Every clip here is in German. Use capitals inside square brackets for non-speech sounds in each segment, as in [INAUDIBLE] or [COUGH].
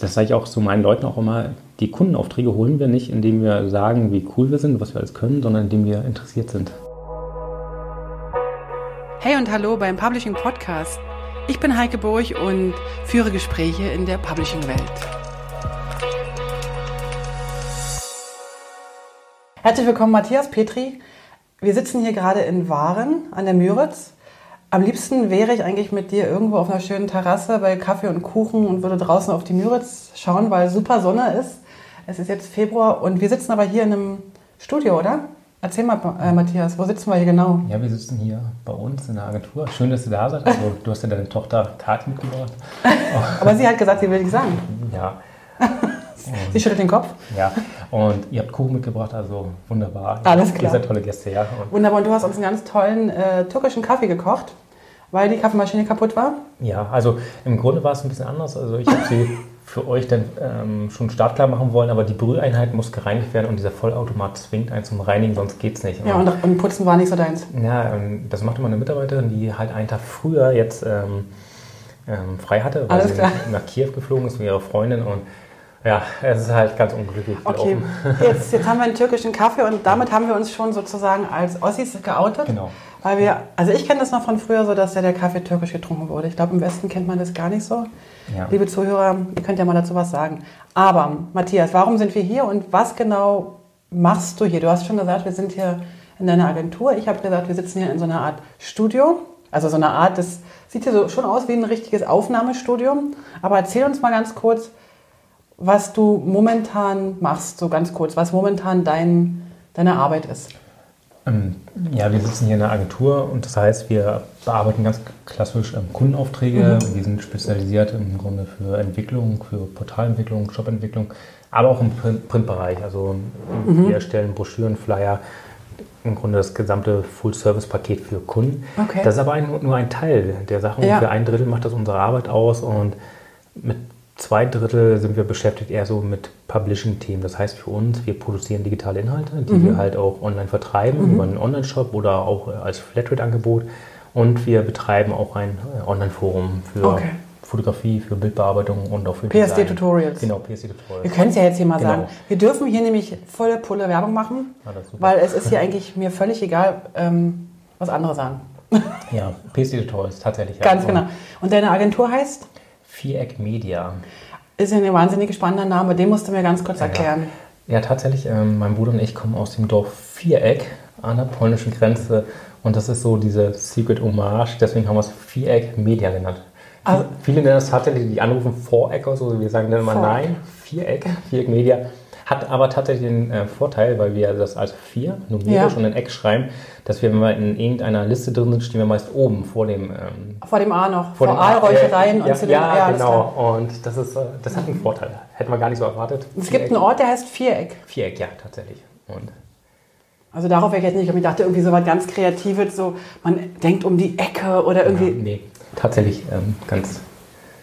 das sage ich auch so meinen Leuten auch immer, die Kundenaufträge holen wir nicht, indem wir sagen, wie cool wir sind, was wir alles können, sondern indem wir interessiert sind. Hey und hallo beim Publishing Podcast. Ich bin Heike Burg und führe Gespräche in der Publishing-Welt. Herzlich willkommen, Matthias Petri. Wir sitzen hier gerade in Waren an der Müritz am liebsten wäre ich eigentlich mit dir irgendwo auf einer schönen Terrasse bei Kaffee und Kuchen und würde draußen auf die Müritz schauen, weil super Sonne ist. Es ist jetzt Februar und wir sitzen aber hier in einem Studio, oder? Erzähl mal, äh, Matthias, wo sitzen wir hier genau? Ja, wir sitzen hier bei uns in der Agentur. Schön, dass du da seid. Also, du hast ja deine Tochter Kathi mitgebracht. [LAUGHS] aber sie hat gesagt, sie will nicht sagen. Ja. [LAUGHS] Sie schüttelt den Kopf. Ja, und ihr habt Kuchen mitgebracht, also wunderbar. Alles klar. Ihr seid tolle Gäste, ja. Und wunderbar, und du hast uns einen ganz tollen äh, türkischen Kaffee gekocht, weil die Kaffeemaschine kaputt war? Ja, also im Grunde war es ein bisschen anders. Also ich habe sie [LAUGHS] für euch dann ähm, schon startklar machen wollen, aber die Brüheinheit muss gereinigt werden und dieser Vollautomat zwingt einen zum Reinigen, sonst geht es nicht. Ja, und, und, Putzen war nicht so deins? Ja, ähm, das machte meine Mitarbeiterin, die halt einen Tag früher jetzt ähm, ähm frei hatte, weil Alles sie klar. nach Kiew geflogen ist mit ihrer Freundin und ja, es ist halt ganz unglücklich. Okay, [LAUGHS] jetzt, jetzt haben wir einen türkischen Kaffee und damit haben wir uns schon sozusagen als Ossis geoutet. Genau. Weil wir, also ich kenne das noch von früher so, dass ja der Kaffee türkisch getrunken wurde. Ich glaube, im Westen kennt man das gar nicht so. Ja. Liebe Zuhörer, ihr könnt ja mal dazu was sagen. Aber Matthias, warum sind wir hier und was genau machst du hier? Du hast schon gesagt, wir sind hier in deiner Agentur. Ich habe gesagt, wir sitzen hier in so einer Art Studio. Also so eine Art, das sieht hier so schon aus wie ein richtiges Aufnahmestudio. Aber erzähl uns mal ganz kurz, was du momentan machst, so ganz kurz, was momentan dein, deine Arbeit ist. Ähm, ja, wir sitzen hier in der Agentur und das heißt, wir bearbeiten ganz klassisch ähm, Kundenaufträge. Mhm. Wir sind spezialisiert im Grunde für Entwicklung, für Portalentwicklung, Shopentwicklung, aber auch im Printbereich. Also mhm. wir erstellen Broschüren, Flyer, im Grunde das gesamte Full-Service-Paket für Kunden. Okay. Das ist aber ein, nur ein Teil der Sache. Ja. Für ein Drittel macht das unsere Arbeit aus und mit zwei Drittel sind wir beschäftigt eher so mit Publishing-Themen. Das heißt für uns, wir produzieren digitale Inhalte, die mhm. wir halt auch online vertreiben, mhm. über einen Online-Shop oder auch als Flatrate-Angebot. Und wir betreiben auch ein äh, Online-Forum für okay. Fotografie, für Bildbearbeitung und auch für PSD-Tutorials. Genau, PSD-Tutorials. Wir können es ja jetzt hier mal genau. sagen. Wir dürfen hier nämlich volle Pulle Werbung machen, ja, weil es ist hier [LAUGHS] eigentlich mir völlig egal, ähm, was andere sagen. Ja, PSD-Tutorials, tatsächlich. Ganz ja. genau. Und deine Agentur heißt? Viereck Media. Ist ja ein wahnsinnig spannender Name, den musst du mir ganz kurz erklären. Ja, ja tatsächlich, ähm, mein Bruder und ich kommen aus dem Dorf Viereck an der polnischen Grenze und das ist so diese Secret Hommage, deswegen haben wir es Viereck Media genannt. Also, Viele nennen das tatsächlich, die anrufen Voreck oder so, wir sagen dann immer nein, Viereck, Viereck Media. Hat aber tatsächlich den äh, Vorteil, weil wir das als vier numerisch ja. und in Eck schreiben, dass wir, wenn wir in irgendeiner Liste drin sind, stehen wir meist oben vor dem. Ähm, vor dem A noch, vor, vor Aalräuchereien äh, und ja, zu dem Ja, ja genau. Und das, ist, äh, das hat einen Vorteil. Hätten wir gar nicht so erwartet. Es gibt einen Ort, der heißt Viereck. Viereck, ja, tatsächlich. Und also darauf wäre ich jetzt nicht, ich dachte irgendwie so was ganz Kreatives, so man denkt um die Ecke oder irgendwie. Ja, nee, tatsächlich ähm, ganz.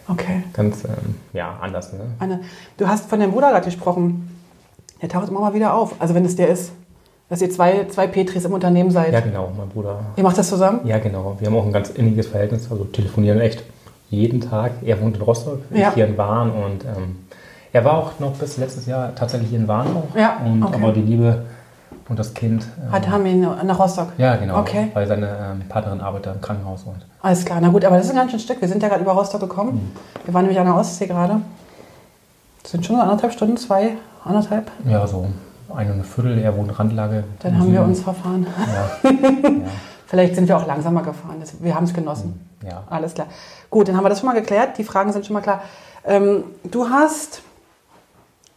Okay. Ganz ähm, ja, anders. Ne? Anne, du hast von deinem Bruder gerade gesprochen. Der taucht immer mal wieder auf. Also wenn es der ist. Dass ihr zwei, zwei Petris im Unternehmen seid. Ja, genau, mein Bruder. Ihr macht das zusammen? Ja, genau. Wir haben auch ein ganz inniges Verhältnis, also telefonieren echt jeden Tag. Er wohnt in Rostock, ja. ich hier in Wahn und ähm, er war auch noch bis letztes Jahr tatsächlich hier in Wahn auch. Ja, und, okay. Aber die Liebe und das Kind. Ähm, Hat haben ihn nach Rostock? Ja, genau. Okay. Weil seine ähm, Partnerin arbeitet im Krankenhaus. Und Alles klar, na gut, aber das ist ein ganz schön Stück. Wir sind ja gerade über Rostock gekommen. Mhm. Wir waren nämlich an der Ostsee gerade. Das sind schon anderthalb Stunden, zwei, anderthalb? Ja, so eine und eine Viertel, er wohnt Randlage. Dann haben Süden. wir uns verfahren. Ja. ja. [LAUGHS] Vielleicht sind wir auch langsamer gefahren. Wir haben es genossen. Ja. Alles klar. Gut, dann haben wir das schon mal geklärt. Die Fragen sind schon mal klar. Ähm, du hast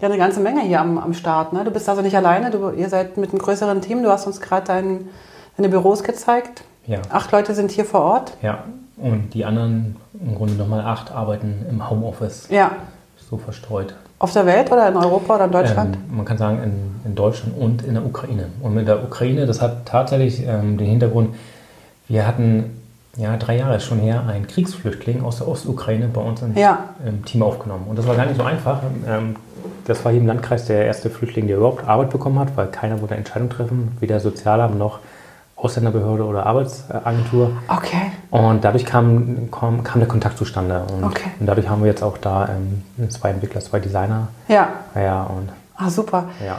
ja eine ganze Menge hier am, am Start. Ne? Du bist also nicht alleine. Du, ihr seid mit einem größeren Team. Du hast uns gerade dein, deine Büros gezeigt. Ja. Acht Leute sind hier vor Ort. Ja. Und die anderen, im Grunde nochmal acht, arbeiten im Homeoffice. Ja. So verstreut. Auf der Welt oder in Europa oder in Deutschland? Ähm, man kann sagen in, in, Deutschland und in der Ukraine. Und mit der Ukraine, das hat tatsächlich ähm, den Hintergrund, wir hatten ja drei Jahre schon her einen Kriegsflüchtling aus der Ostukraine bei uns im, ja. im Team aufgenommen. Und das war gar nicht so einfach. Ähm, das war hier im Landkreis der erste Flüchtling, der überhaupt Arbeit bekommen hat, weil keiner wollte Entscheidung treffen, weder Sozialamt noch Ausländerbehörde oder Arbeitsagentur. Okay. Und dadurch kam, kam, kam der Kontakt zustande. Und, Okay. und dadurch haben wir jetzt auch da ähm, zwei Entwickler, zwei Designer. Ja. Ja, und Ah, super. ja.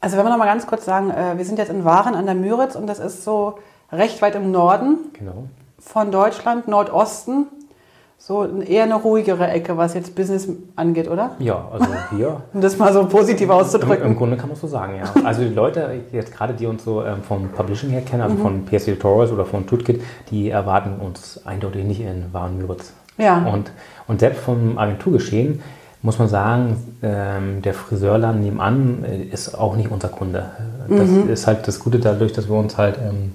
Also wenn wir noch mal ganz kurz sagen, äh, wir sind jetzt in Waren an der Müritz und das ist so recht weit im Norden Genau. von Deutschland, Nordosten. So eher eine ruhigere Ecke, was jetzt Business angeht, oder? Ja, also hier. [LAUGHS] Um das mal so positiv Im, Im auszudrücken. Grunde kann man so sagen, ja. Also die Leute, jetzt gerade die uns so ähm, vom Publishing her kennen, also von PSD Tutorials oder von Tutkit, die erwarten uns eindeutig nicht in Warenmüritz. Ja. Und, und selbst vom Agenturgeschehen muss man sagen, ähm, der Friseurladen nebenan äh, ist auch nicht unser Kunde. Das ist halt das Gute dadurch, dass wir uns halt ähm,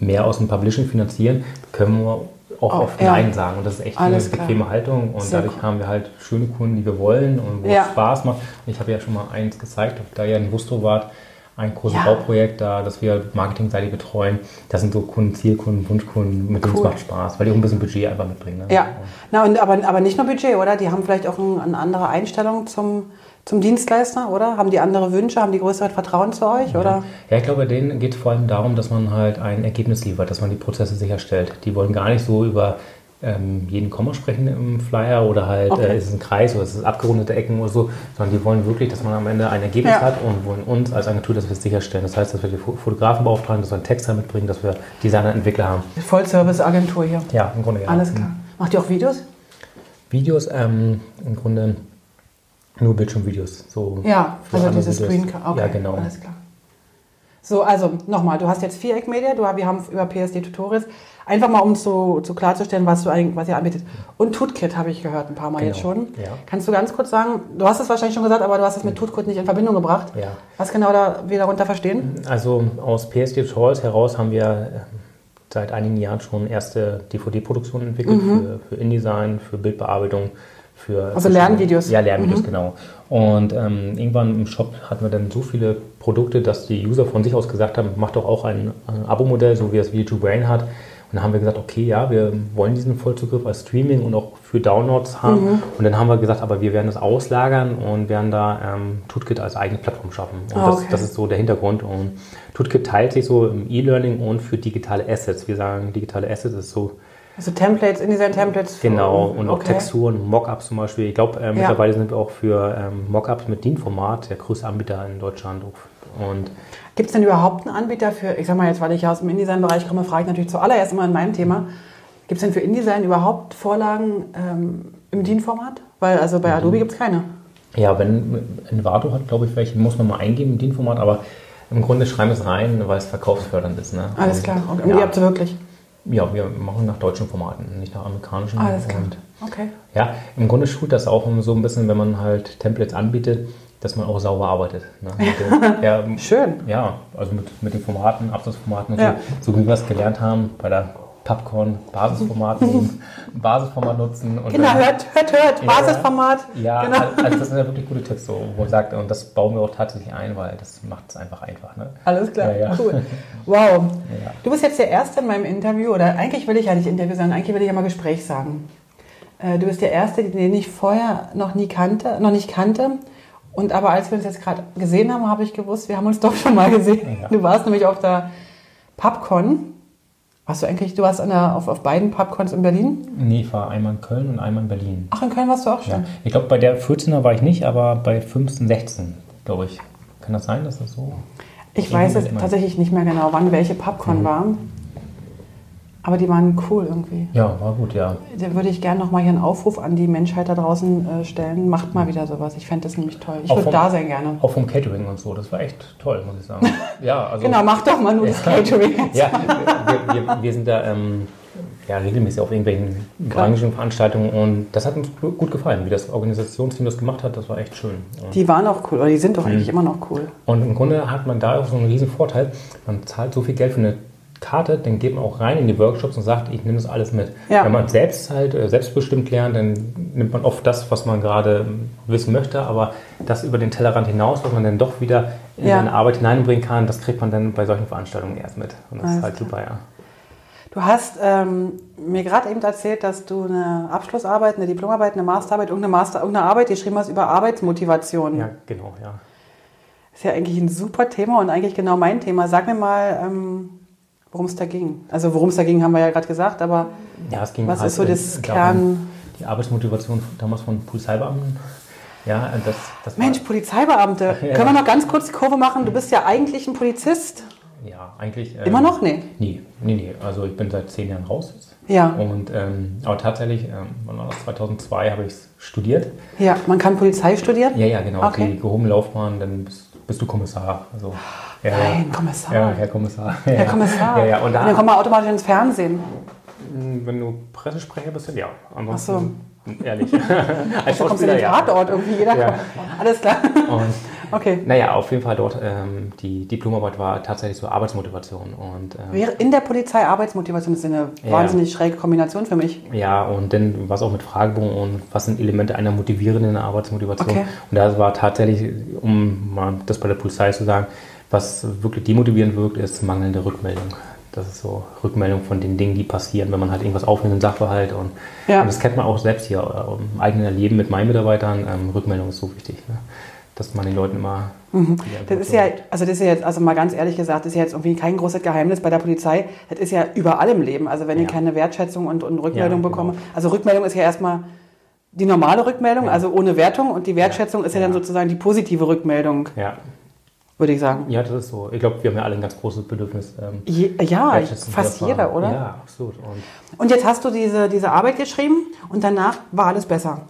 mehr aus dem Publishing finanzieren, können wir auch Oh, oft ja. Nein sagen. Und das ist echt Alles eine klar. bequeme Haltung. Und Sehr dadurch cool. haben wir halt schöne Kunden, die wir wollen und wo Ja. es Spaß macht. Und ich habe ja schon mal eins gezeigt, da ihr in Wusto wart, ein großes Ja. Bauprojekt, da, das wir marketingseitig betreuen. Das sind so Kunden, Zielkunden, Wunschkunden, mit denen Cool. es macht Spaß, weil die auch ein bisschen Budget einfach mitbringen. Ne? Ja, Na, und, aber, aber nicht nur Budget, oder? Die haben vielleicht auch ein, eine andere Einstellung zum, zum Dienstleister, oder? Haben die andere Wünsche, haben die größere Vertrauen zu euch, oder? Ja, ich glaube, denen geht es vor allem darum, dass man halt ein Ergebnis liefert, dass man die Prozesse sicherstellt. Die wollen gar nicht so über ähm, jeden Komma sprechen im Flyer oder halt, Okay. äh, ist es ein Kreis oder ist es abgerundete Ecken oder so, sondern die wollen wirklich, dass man am Ende ein Ergebnis Ja. hat und wollen uns als Agentur, dass wir es sicherstellen. Das heißt, dass wir die Fo- Fotografen beauftragen, dass wir einen Texter mitbringen, dass wir Designer, Entwickler haben. Vollservice-Agentur hier. Ja, im Grunde ja. Alles klar. Macht ihr auch Videos? Videos, ähm, im Grunde nur Bildschirmvideos. So Ja, also diese Videos. Screen. Okay, Ja, genau. Alles klar. So, also nochmal, du hast jetzt Viereck Media, du, wir haben über PSD Tutorials, einfach mal um zu, zu klarzustellen, was, du, eigentlich- was ihr anbietet. Und Tutkit habe ich gehört ein paar Mal Genau, jetzt schon. ja. Kannst du ganz kurz sagen, du hast es wahrscheinlich schon gesagt, aber du hast es mit Tutkit nicht in Verbindung gebracht. Ja. Was genau da, wir darunter verstehen? Also aus PSD Tutorials heraus haben wir äh, seit einigen Jahren schon erste DVD-Produktionen entwickelt für, für InDesign, für Bildbearbeitung, für Mhm. Also Lernvideos. Ja, Lernvideos, genau. Und ähm, irgendwann im Shop hatten wir dann so viele Produkte, dass die User von sich aus gesagt haben, mach doch auch ein, ein Abo-Modell, so wie es V2 Brain hat. Und dann haben wir gesagt, okay, ja, wir wollen diesen Vollzugriff als Streaming und auch für Downloads haben. Mhm. Und dann haben wir gesagt, aber wir werden das auslagern und werden da ähm, Tutkit als eigene Plattform schaffen. Und Ah, das, okay. das ist so der Hintergrund. Und Tutkit teilt sich so im E-Learning und für digitale Assets. Wir sagen, digitale Assets ist so Also Templates, InDesign-Templates. Genau, und auch okay. Texturen, Mockups zum Beispiel. Ich glaube, äh, mittlerweile sind wir auch für ähm, Mockups mit DIN-Format der größte Anbieter in Deutschland. Und Gibt es denn überhaupt einen Anbieter für, ich sag mal jetzt, weil ich ja aus dem InDesign-Bereich komme, frage ich natürlich zuallererst immer in meinem Thema, gibt es denn für InDesign überhaupt Vorlagen ähm, im DIN-Format? Weil also bei Adobe gibt es keine. ja, wenn Envato hat, glaube ich, welche muss man mal eingeben im DIN-Format, aber im Grunde schreiben wir es rein, weil es verkaufsfördernd ist. Ne? Alles klar. Und ihr ja, habt sie wirklich. Ja, wir machen nach deutschen Formaten, nicht nach amerikanischen. Alles klar. Und Okay. Ja, im Grunde schult das auch so ein bisschen, wenn man halt Templates anbietet, dass man auch sauber arbeitet. Ne? [LAUGHS] Den, ja, Schön. Ja, also mit, mit den Formaten, Absatzformaten und Ja. so, so wie wir es gelernt haben bei der Popcorn, ein [LAUGHS] Basisformat nutzen. Und Kinder, dann- hört, hört, hört. Ja. Basisformat. Ja, Genau. also das sind ja wirklich gute Tipps, so, wo man sagt, und das bauen wir auch tatsächlich ein, weil das macht es einfach einfach. Ne? Alles klar. Ja, ja. Cool. [LAUGHS] Wow. Du bist jetzt der Erste in meinem Interview, oder eigentlich will ich ja nicht Interview sagen, eigentlich will ich ja mal Gespräch sagen. Äh, Du bist der Erste, den ich vorher noch nie kannte, noch nicht kannte. Und aber als wir uns jetzt gerade gesehen haben, habe ich gewusst, wir haben uns doch schon mal gesehen. Du warst nämlich auf der PubCon. Warst du eigentlich, du warst an der, auf, auf beiden PubCons in Berlin? Nee, ich war einmal in Köln und einmal in Berlin. Ach, in Köln warst du auch schon. Ja. Ich glaube, bei der 14er war ich nicht, aber bei 15, 16, glaube ich. Kann das sein, dass das so? Ich weiß jetzt immer. tatsächlich nicht mehr genau, wann welche PubCon Mhm. war. Aber die waren cool irgendwie. Ja, war gut, ja. Da würde ich gerne nochmal hier einen Aufruf an die Menschheit da draußen äh, stellen. Macht mal wieder sowas. Ich fände das nämlich toll. Ich würde da sein gerne. Auch vom Catering und so, das war echt toll, muss ich sagen. [LAUGHS] Ja, also, Genau, mach doch mal nur das Catering. [LAUGHS] Ja, wir, wir, wir sind da ähm, ja, regelmäßig auf irgendwelchen Branchenveranstaltungen und das hat uns gu- gut gefallen, wie das Organisationsteam das gemacht hat, das war echt schön. Die waren auch cool, oder die sind Mhm. doch eigentlich immer noch cool. und im Grunde hat man da auch so einen riesen Vorteil, man zahlt so viel Geld für eine Karte, dann geht man auch rein in die Workshops und sagt, ich nehme das alles mit. Ja. Wenn man selbst halt äh, selbstbestimmt lernt, dann nimmt man oft das, was man gerade wissen möchte, aber das über den Tellerrand hinaus, was man dann doch wieder in Ja. seine Arbeit hineinbringen kann, das kriegt man dann bei solchen Veranstaltungen erst mit. Und das Alles ist halt klar. super, ja. Du hast ähm, mir gerade eben erzählt, dass du eine Abschlussarbeit, eine Diplomarbeit, eine Masterarbeit, irgendeine, Master, irgendeine Arbeit geschrieben hast über Arbeitsmotivation. Ja, genau, ja. Ist ja eigentlich ein super Thema und eigentlich genau mein Thema. Sag mir mal, ähm, worum es da ging. Also worum es da ging, haben wir ja gerade gesagt, aber Ja, es ging was halt ist so das Kern... Die Arbeitsmotivation damals von Polizeibeamten. Ja, das, das Mensch, Polizeibeamte, Ja. [LAUGHS] können wir noch ganz kurz die Kurve machen? Du bist ja eigentlich ein Polizist. ja, eigentlich. ähm, Immer noch? Nee. Nee, nee, nee. Also ich bin seit zehn Jahren raus. jetzt. Ja. Und, ähm, aber tatsächlich, ähm, wann war das? 2002 habe ich es studiert. Ja, man kann Polizei studieren? Ja, ja, genau. Okay. Die gehobene Laufbahn, dann bist, bist du Kommissar. Also, ja, ja. Nein, Kommissar. Ja, Herr Kommissar. Herr Kommissar. Ja, ja. Und Und da, dann kommen wir automatisch ins Fernsehen. wenn du Pressesprecher bist, dann ja. Ach so. Ansonsten, ehrlich. [LAUGHS] Als Da kommst du in den ja. Tatort irgendwie. Jeder Ja. kommt. Alles klar. Und, [LAUGHS] Okay. naja, auf jeden Fall dort, ähm, die Diplomarbeit war tatsächlich so Arbeitsmotivation. Und, ähm, Wäre in der Polizei Arbeitsmotivation ist eine Ja. wahnsinnig schräge Kombination für mich. Ja, und dann was auch mit Fragebogen und was sind Elemente einer motivierenden Arbeitsmotivation. Okay. Und da war tatsächlich, um mal das bei der Polizei zu sagen, was wirklich demotivierend wirkt, ist mangelnde Rückmeldung. Das ist so Rückmeldung von den Dingen, die passieren, wenn man halt irgendwas aufnimmt, einen Sachverhalt. Und, Ja. und das kennt man auch selbst hier äh, im eigenen Leben mit meinen Mitarbeitern. Ähm, Rückmeldung ist so wichtig, ne? dass man den Leuten immer. Mhm. Das ist ja, also das ist ja jetzt, also mal ganz ehrlich gesagt, das ist ja jetzt irgendwie kein großes Geheimnis bei der Polizei. Das ist ja überall im Leben. Also wenn ich Ja. keine Wertschätzung und, und Rückmeldung Ja, bekomme. genau. Also Rückmeldung ist ja erstmal die normale Rückmeldung, Ja. also ohne Wertung. Und die Wertschätzung ist ja, Ja. dann sozusagen die positive Rückmeldung, Ja. Würde ich sagen. ja, das ist so. Ich glaube, wir haben ja alle ein ganz großes Bedürfnis. Ähm, Je, ja, fast jeder, oder? Ja, absolut. Und Und jetzt hast du diese, diese Arbeit geschrieben und danach war alles besser.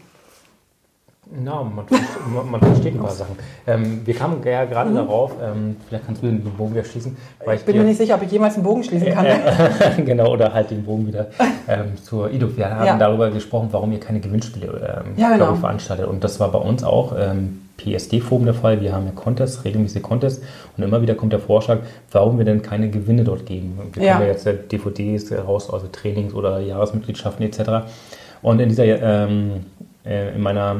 Ja, man, [LAUGHS] man, man versteht ein paar Sachen. Ähm, wir kamen ja gerade Mhm. darauf, ähm, vielleicht kannst du den Bogen wieder schließen. Ich bin mir nicht sicher, ob ich jemals einen Bogen schließen kann. [LAUGHS] genau, oder halt den Bogen wieder ähm, zur IDO. Wir haben Ja. darüber gesprochen, warum ihr keine Gewinnspiele ähm, Ja, genau. veranstaltet. Und das war bei uns auch ähm, PSD-Forum der Fall. Wir haben ja Contests, regelmäßige Contests. Und immer wieder kommt der Vorschlag, warum wir denn keine Gewinne dort geben. Wir Ja. können ja jetzt DVDs raus, also Trainings oder Jahresmitgliedschaften etc. Und in dieser, ähm, äh, in meiner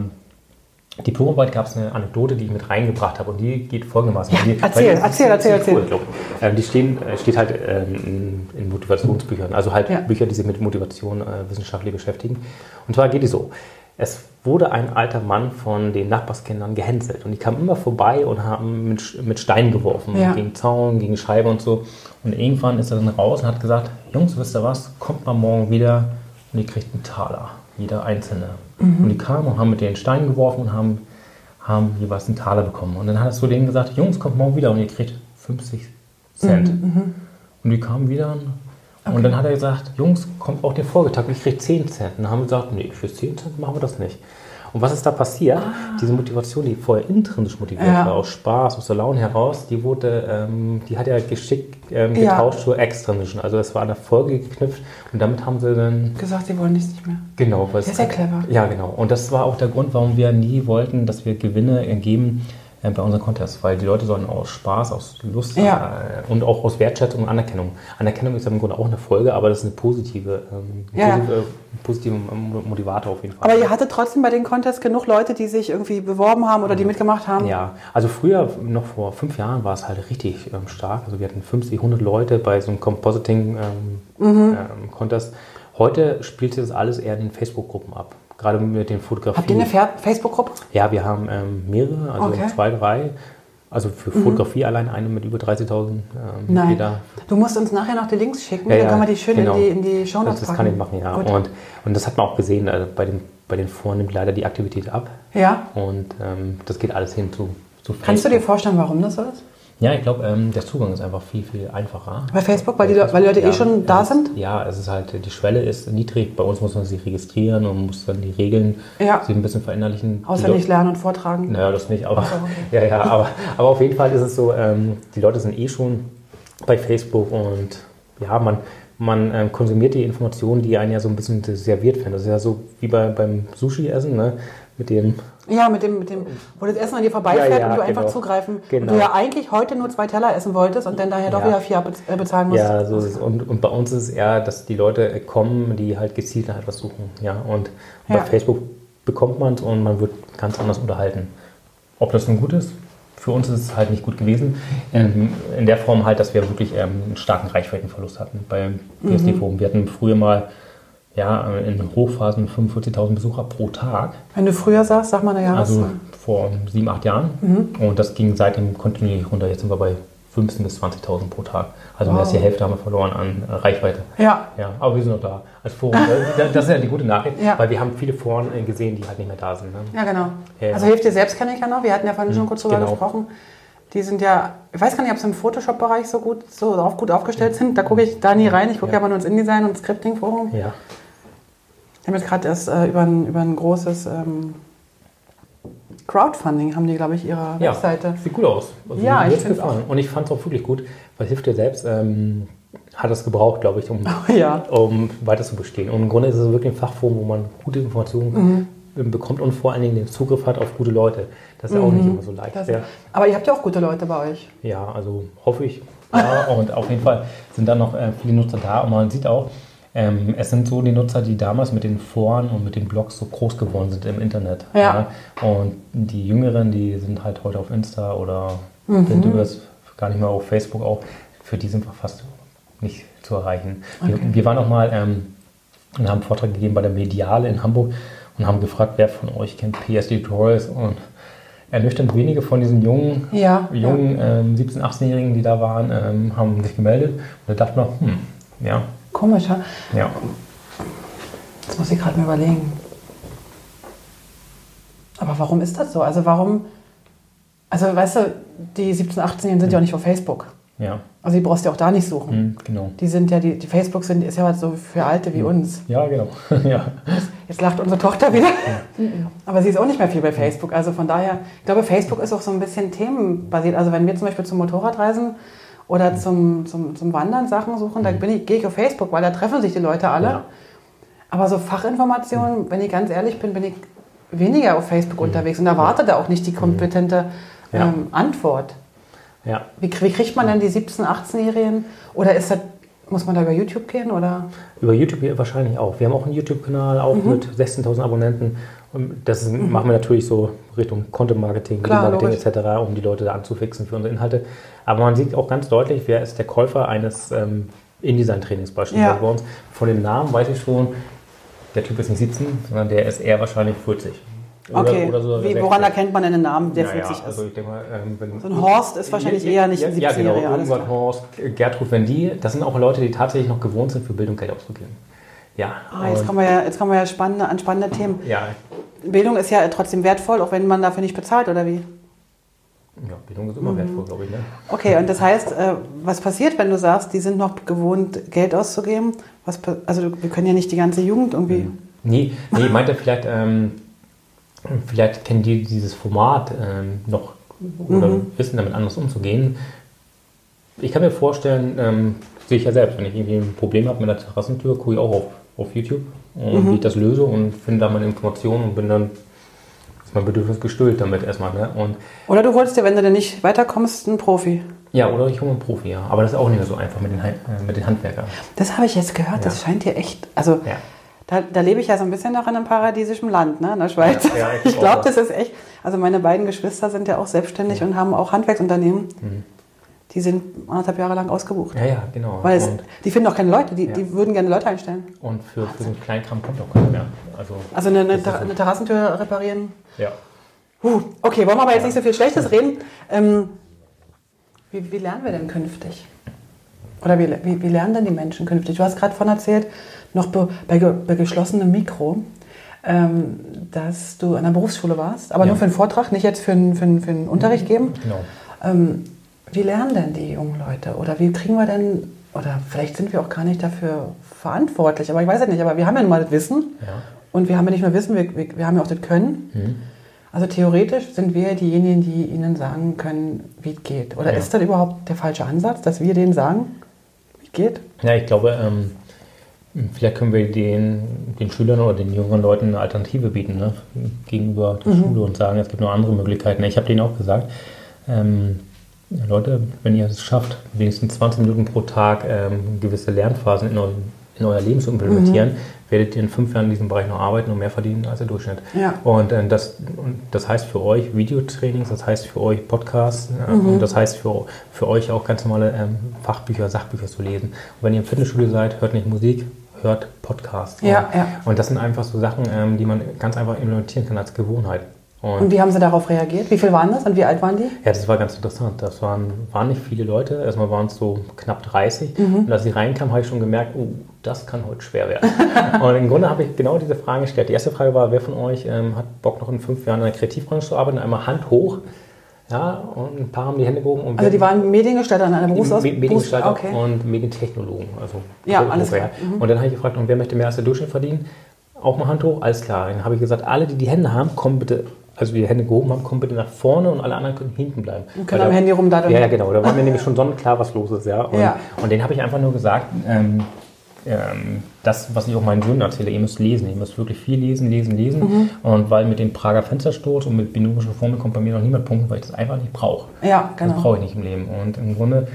Diplomarbeit gab es eine Anekdote, die ich mit reingebracht habe und die geht folgendermaßen. Ja, die, erzähl, erzähl, erzähl, erzähl. Cool. Ähm, die stehen, äh, steht halt ähm, in, in Motivationsbüchern, also halt Ja. Bücher, die sich mit Motivation äh, wissenschaftlich beschäftigen. Und zwar geht die so. Es wurde ein alter Mann von den Nachbarskindern gehänselt und die kamen immer vorbei und haben mit, mit Steinen geworfen, Ja. gegen Zaun, gegen Scheibe und so. Und irgendwann ist er dann raus und hat gesagt, Jungs, wisst ihr was, kommt mal morgen wieder und ihr kriegt einen Taler, jeder Einzelne. Und die kamen und haben mit den Steinen geworfen und haben, haben jeweils einen Taler bekommen. Und dann hat er zu denen gesagt, Jungs, kommt morgen wieder und ihr kriegt 50 Cent. Und die kamen wieder und dann hat er gesagt, Jungs, kommt auch den Folgetag, ich kriege 10 Cent. Und dann haben wir gesagt, nee, für 10 Cent machen wir das nicht. Und was ist da passiert? Diese Motivation, die vorher intrinsisch motiviert Ja. war, aus Spaß, aus der Laune heraus, die wurde, ähm, die hat ja geschickt ähm, Ja. getauscht zur extrinsischen. Also es war an der Folge geknüpft und damit haben sie dann Gesagt, sie wollen dies nicht mehr. Genau, was Das ist ja clever. Ja, genau. Und das war auch der Grund, warum wir nie wollten, dass wir Gewinne ergeben äh, bei unseren Contests, weil die Leute sollen aus Spaß, aus Lust Ja. äh, und auch aus Wertschätzung und Anerkennung. Anerkennung ist ja im Grunde auch eine Folge, aber das ist eine positive, ähm, Ja. positive, positive Motivator auf jeden Fall. Aber ihr hattet trotzdem bei den Contests genug Leute, die sich irgendwie beworben haben oder die mitgemacht haben? Ja, also früher, noch vor fünf Jahren, war es halt richtig ähm, stark. Also wir hatten 50, 100 Leute bei so einem Compositing-Contest. Mhm. Heute spielt sich das alles eher in den Facebook-Gruppen ab. Gerade mit den Fotografien. Habt ihr eine Fa- Facebook-Gruppe? Ja, wir haben ähm, mehrere, also Okay. Mhm. zwei, drei. Also für Fotografie allein eine mit über 30.000 ähm, Nein. Mitglieder. Du musst uns nachher noch die Links schicken, Ja, dann ja, können wir die schön genau. in die, in die Show Das, das kann ich machen, ja. Gut. Und, und das hat man auch gesehen, also bei, den, bei den Foren nimmt leider die Aktivität ab. Ja. Und ähm, das geht alles hin zu, zu Kannst du dir Facebook. vorstellen, warum das so ist? Ja, ich glaube, ähm, der Zugang ist einfach viel, viel einfacher. Bei Facebook, weil die, weil die Leute eh schon da es sind? Ja, es ist halt, die Schwelle ist niedrig. Bei uns muss man sich registrieren und muss dann die Regeln Ja. sich ein bisschen verinnerlichen. Auswendig lernen und vortragen. Naja, das nicht, aber, so, okay. [LAUGHS] ja, ja, aber, aber auf jeden Fall ist es so, ähm, die Leute sind eh schon bei Facebook und ja, man, man ähm, konsumiert die Informationen, die einen ja so ein bisschen serviert werden. Das ist ja so wie bei, beim Sushi-Essen, ne? Mit dem, Ja, mit dem, mit dem, wo das Essen an dir vorbeifährt Ja, ja, und du einfach genau. zugreifen. Genau. Und du ja eigentlich heute nur zwei Teller essen wolltest und dann daher doch Ja. wieder vier äh, bezahlen musst. ja, so ist es. Und, und bei uns ist es eher, dass die Leute kommen, die halt gezielt nach etwas suchen. Ja? Und bei Facebook bekommt man es und man wird ganz anders unterhalten. Ob das nun gut ist? Für uns ist es halt nicht gut gewesen. In, in der Form halt, dass wir wirklich ähm, einen starken Reichweitenverlust hatten beim PSD-Forum. Wir hatten früher mal ja, in Hochphasen 45.000 Besucher pro Tag. Wenn du früher sagst, sag mal eine Also Jahreszahl. vor sieben, acht Jahren. Und das ging seitdem kontinuierlich runter. Jetzt sind wir bei 15.000 bis 20.000 pro Tag. Also mehr als die Hälfte haben wir verloren an äh, Reichweite. Ja. Ja, aber wir sind noch da. Als Forum. Das- ist ja die gute Nachricht, Ja. weil wir haben viele Foren äh, gesehen, die halt nicht mehr da sind. Ne? Ja, genau. Ja. Also hilft dir selbst kenne ich ja noch. Wir hatten ja vorhin schon kurz drüber genau. gesprochen. Die sind ja, ich weiß gar nicht, ob sie im Photoshop-Bereich so gut, so gut aufgestellt sind. Da gucke ich da nie rein. Ich gucke ja. Ja. aber nur ins InDesign und Scripting-Forum. Ja. Wir haben jetzt gerade erst äh, über, ein, über ein großes ähm, Crowdfunding, haben die, glaube ich, ihre Ja, Webseite. sieht gut aus. Also Ja, ich find's gefallen. Und ich fand es auch wirklich gut, weil hilft dir selbst, ähm, hat es gebraucht, glaube ich, um, [LAUGHS] Ja. um weiter zu bestehen. Und im Grunde ist es wirklich ein Fachforum, wo man gute Informationen Mhm. bekommt und vor allen Dingen den Zugriff hat auf gute Leute. Das ist ja auch nicht immer so leicht. Mhm. Das, aber ihr habt ja auch gute Leute bei euch. Ja, also hoffe ich. Ja, und auf jeden Fall sind dann noch äh, viele Nutzer da. Und man sieht auch, ähm, es sind so die Nutzer, die damals mit den Foren und mit den Blogs so groß geworden sind im Internet. Ja. Und die Jüngeren, die sind halt heute auf Insta oder Mhm. Pinterest, gar nicht mehr auf Facebook auch. Für die sind wir fast nicht zu erreichen. Wir, wir waren auch mal ähm, und haben einen Vortrag gegeben bei der Mediale in Hamburg und haben gefragt, wer von euch kennt PSD Tutorials und ernüchternd wenige von diesen jungen, Ja, jungen ähm, 17-, 18-Jährigen, die da waren, ähm, haben sich gemeldet. Und da dachte man, hm, ja, Komisch, ja? ja. Das muss ich gerade mal überlegen. Aber warum ist das so? Also warum, also weißt du, die 17-, 18-Jährigen sind ja auch nicht auf Facebook. Ja, Also die brauchst du auch da nicht suchen. hm, genau. Die sind ja, die, die Facebook sind, ist ja was so für Alte wie uns. Ja, genau. [LAUGHS] ja. Jetzt lacht unsere Tochter wieder. [LAUGHS] Aber sie ist auch nicht mehr viel bei Facebook. Also von daher, ich glaube, Facebook ist auch so ein bisschen themenbasiert. Also wenn wir zum Beispiel zum Motorradreisen oder zum, zum, zum Wandern Sachen suchen, dann bin ich, gehe ich auf Facebook, weil da treffen sich die Leute alle. Ja. Aber so Fachinformationen, wenn ich ganz ehrlich bin, bin ich weniger auf Facebook unterwegs und erwarte da auch nicht die kompetente Ja. ähm, Antwort. ja. Wie, wie kriegt man denn die 17-, 18-Jährigen? Oder ist das, muss man da über YouTube gehen? Oder? Über YouTube wahrscheinlich auch. Wir haben auch einen YouTube-Kanal, auch Mhm. mit 16.000 Abonnenten. Und das ist, machen wir natürlich so Richtung Content-Marketing, Klar, Video-Marketing etc., um die Leute da anzufixen für unsere Inhalte. Aber man sieht auch ganz deutlich, wer ist der Käufer eines ähm, InDesign-Trainings beispielsweise Ja. bei uns. Von dem Namen weiß ich schon, der Typ ist nicht 17, sondern der ist eher wahrscheinlich 40. Oder- Okay, oder so Wie, 60. woran erkennt man denn einen Namen, der Naja, 40 ist? Also mal, ähm, So ein Horst ist wahrscheinlich eher nicht ein Ja, 17-Jähriger, genau. alles Irgendwann klar. Horst, Gertrud, wenn die, das sind auch Leute, die tatsächlich noch gewohnt sind, für Bildung Geld auszugeben. Ja. Ah, jetzt kommen wir ja, jetzt kommen wir ja spannende, an spannende Themen. ja, Bildung ist ja trotzdem wertvoll, auch wenn man dafür nicht bezahlt, oder wie? ja, Bildung ist immer Mhm. wertvoll, glaube ich. Ne? Okay, und das heißt, äh, was passiert, wenn du sagst, die sind noch gewohnt, Geld auszugeben? Was, also wir können ja nicht die ganze Jugend irgendwie. Nee, nee, meint er vielleicht, ähm, vielleicht kennen die dieses Format ähm, noch oder Mhm. wissen damit anders umzugehen. Ich kann mir vorstellen, ähm, sehe ich ja selbst, wenn ich irgendwie ein Problem habe mit der Terrassentür, gucke ich auch auf, auf YouTube und Mhm. wie ich das löse und finde da meine Informationen und bin dann ist mein Bedürfnis gestillt damit erstmal. Ne? Und Oder du holst dir, wenn du denn nicht weiterkommst, einen Profi. ja, oder ich hole einen Profi, ja. Aber das ist auch nicht mehr so einfach mit den, äh, mit den Handwerkern. Das habe ich jetzt gehört, das scheint hier echt. Also Ja. da, da lebe ich ja so ein bisschen noch in einem paradiesischen Land, ne, in der Schweiz. Ja, ja, ich [LAUGHS] glaube, das ist echt. Also meine beiden Geschwister sind ja auch selbstständig und haben auch Handwerksunternehmen. Die sind anderthalb Jahre lang ausgebucht. Ja, ja, genau. Weil es, die finden auch keine Leute, die, Ja. die würden gerne Leute einstellen. und für, für so einen Kleinkram kommt auch keiner mehr. Also, Also eine, eine, Ter- eine Terrassentür reparieren. ja. Huh, okay, wollen wir aber jetzt nicht so viel Schlechtes reden. Ähm, wie, wie lernen wir denn künftig? Oder wie, wie, wie lernen denn die Menschen künftig? Du hast gerade von erzählt, noch be, bei, bei geschlossenem Mikro, ähm, dass du an der Berufsschule warst, aber Ja. nur für einen Vortrag, nicht jetzt für einen, für einen, für einen Unterricht geben. Genau. Ähm, wie lernen denn die jungen Leute? Oder wie kriegen wir denn, oder vielleicht sind wir auch gar nicht dafür verantwortlich, aber ich weiß es nicht, aber wir haben ja nun mal das Wissen Ja. und wir haben ja nicht nur Wissen, wir, wir, wir haben ja auch das Können. Mhm. Also theoretisch sind wir diejenigen, die ihnen sagen können, wie es geht. Oder Ja. ist das überhaupt der falsche Ansatz, dass wir denen sagen, wie es geht? Ja, ich glaube, ähm, vielleicht können wir den, den Schülern oder den jüngeren Leuten eine Alternative bieten ne? gegenüber der Schule und sagen, es gibt noch andere Möglichkeiten. Ich habe denen auch gesagt, ähm, Leute, wenn ihr es schafft, wenigstens 20 Minuten pro Tag ähm, gewisse Lernphasen in, eu in euer Leben zu implementieren, werdet ihr in fünf Jahren in diesem Bereich noch arbeiten und mehr verdienen als der Durchschnitt. Ja. Und, äh, das, und das heißt für euch Videotrainings, das heißt für euch Podcasts, äh, und das heißt für, für euch auch ganz normale ähm, Fachbücher, Sachbücher zu lesen. Und wenn ihr im Fitnessstudio seid, hört nicht Musik, hört Podcasts. Ja, und, ja. und das sind einfach so Sachen, ähm, die man ganz einfach implementieren kann als Gewohnheit. Und, und, wie haben sie darauf reagiert? Wie viel waren das und wie alt waren die? Ja, das war ganz interessant. Das waren, waren nicht viele Leute. Erstmal waren es so knapp 30. Mhm. Und als ich reinkam, habe ich schon gemerkt, oh, das kann heute schwer werden. [LAUGHS] und im Grunde habe ich genau diese Frage gestellt. Die erste Frage war, wer von euch ähm, hat Bock, noch in fünf Jahren in der Kreativbranche zu arbeiten? Einmal Hand hoch. Ja, und ein paar haben die Hände gehoben. also die waren Mediengestalter an einer Berufsausbildung? Mediengestalter okay. und Medientechnologen. Also ja, alles klar. Mhm. Und dann habe ich gefragt, und wer möchte mehr als der Durchschnitt verdienen? Auch mal Hand hoch, alles klar. Dann habe ich gesagt, alle, die die Hände haben, kommen bitte also die Hände gehoben haben, kommen bitte nach vorne und alle anderen können hinten bleiben. Und können am Handy rum da Ja, ja, genau. Da war mir nämlich schon sonnenklar, was los ist. Ja. Und, ja. und den habe ich einfach nur gesagt, ähm, ähm, das, was ich auch meinen Söhnen erzähle, ihr müsst lesen, ihr müsst wirklich viel lesen, lesen, lesen. Mhm. Und weil mit dem Prager Fenstersturz und mit binomischen Formeln kommt bei mir noch niemand punkten, weil ich das einfach nicht brauche. Ja, genau. Das brauche ich nicht im Leben. Und im Grunde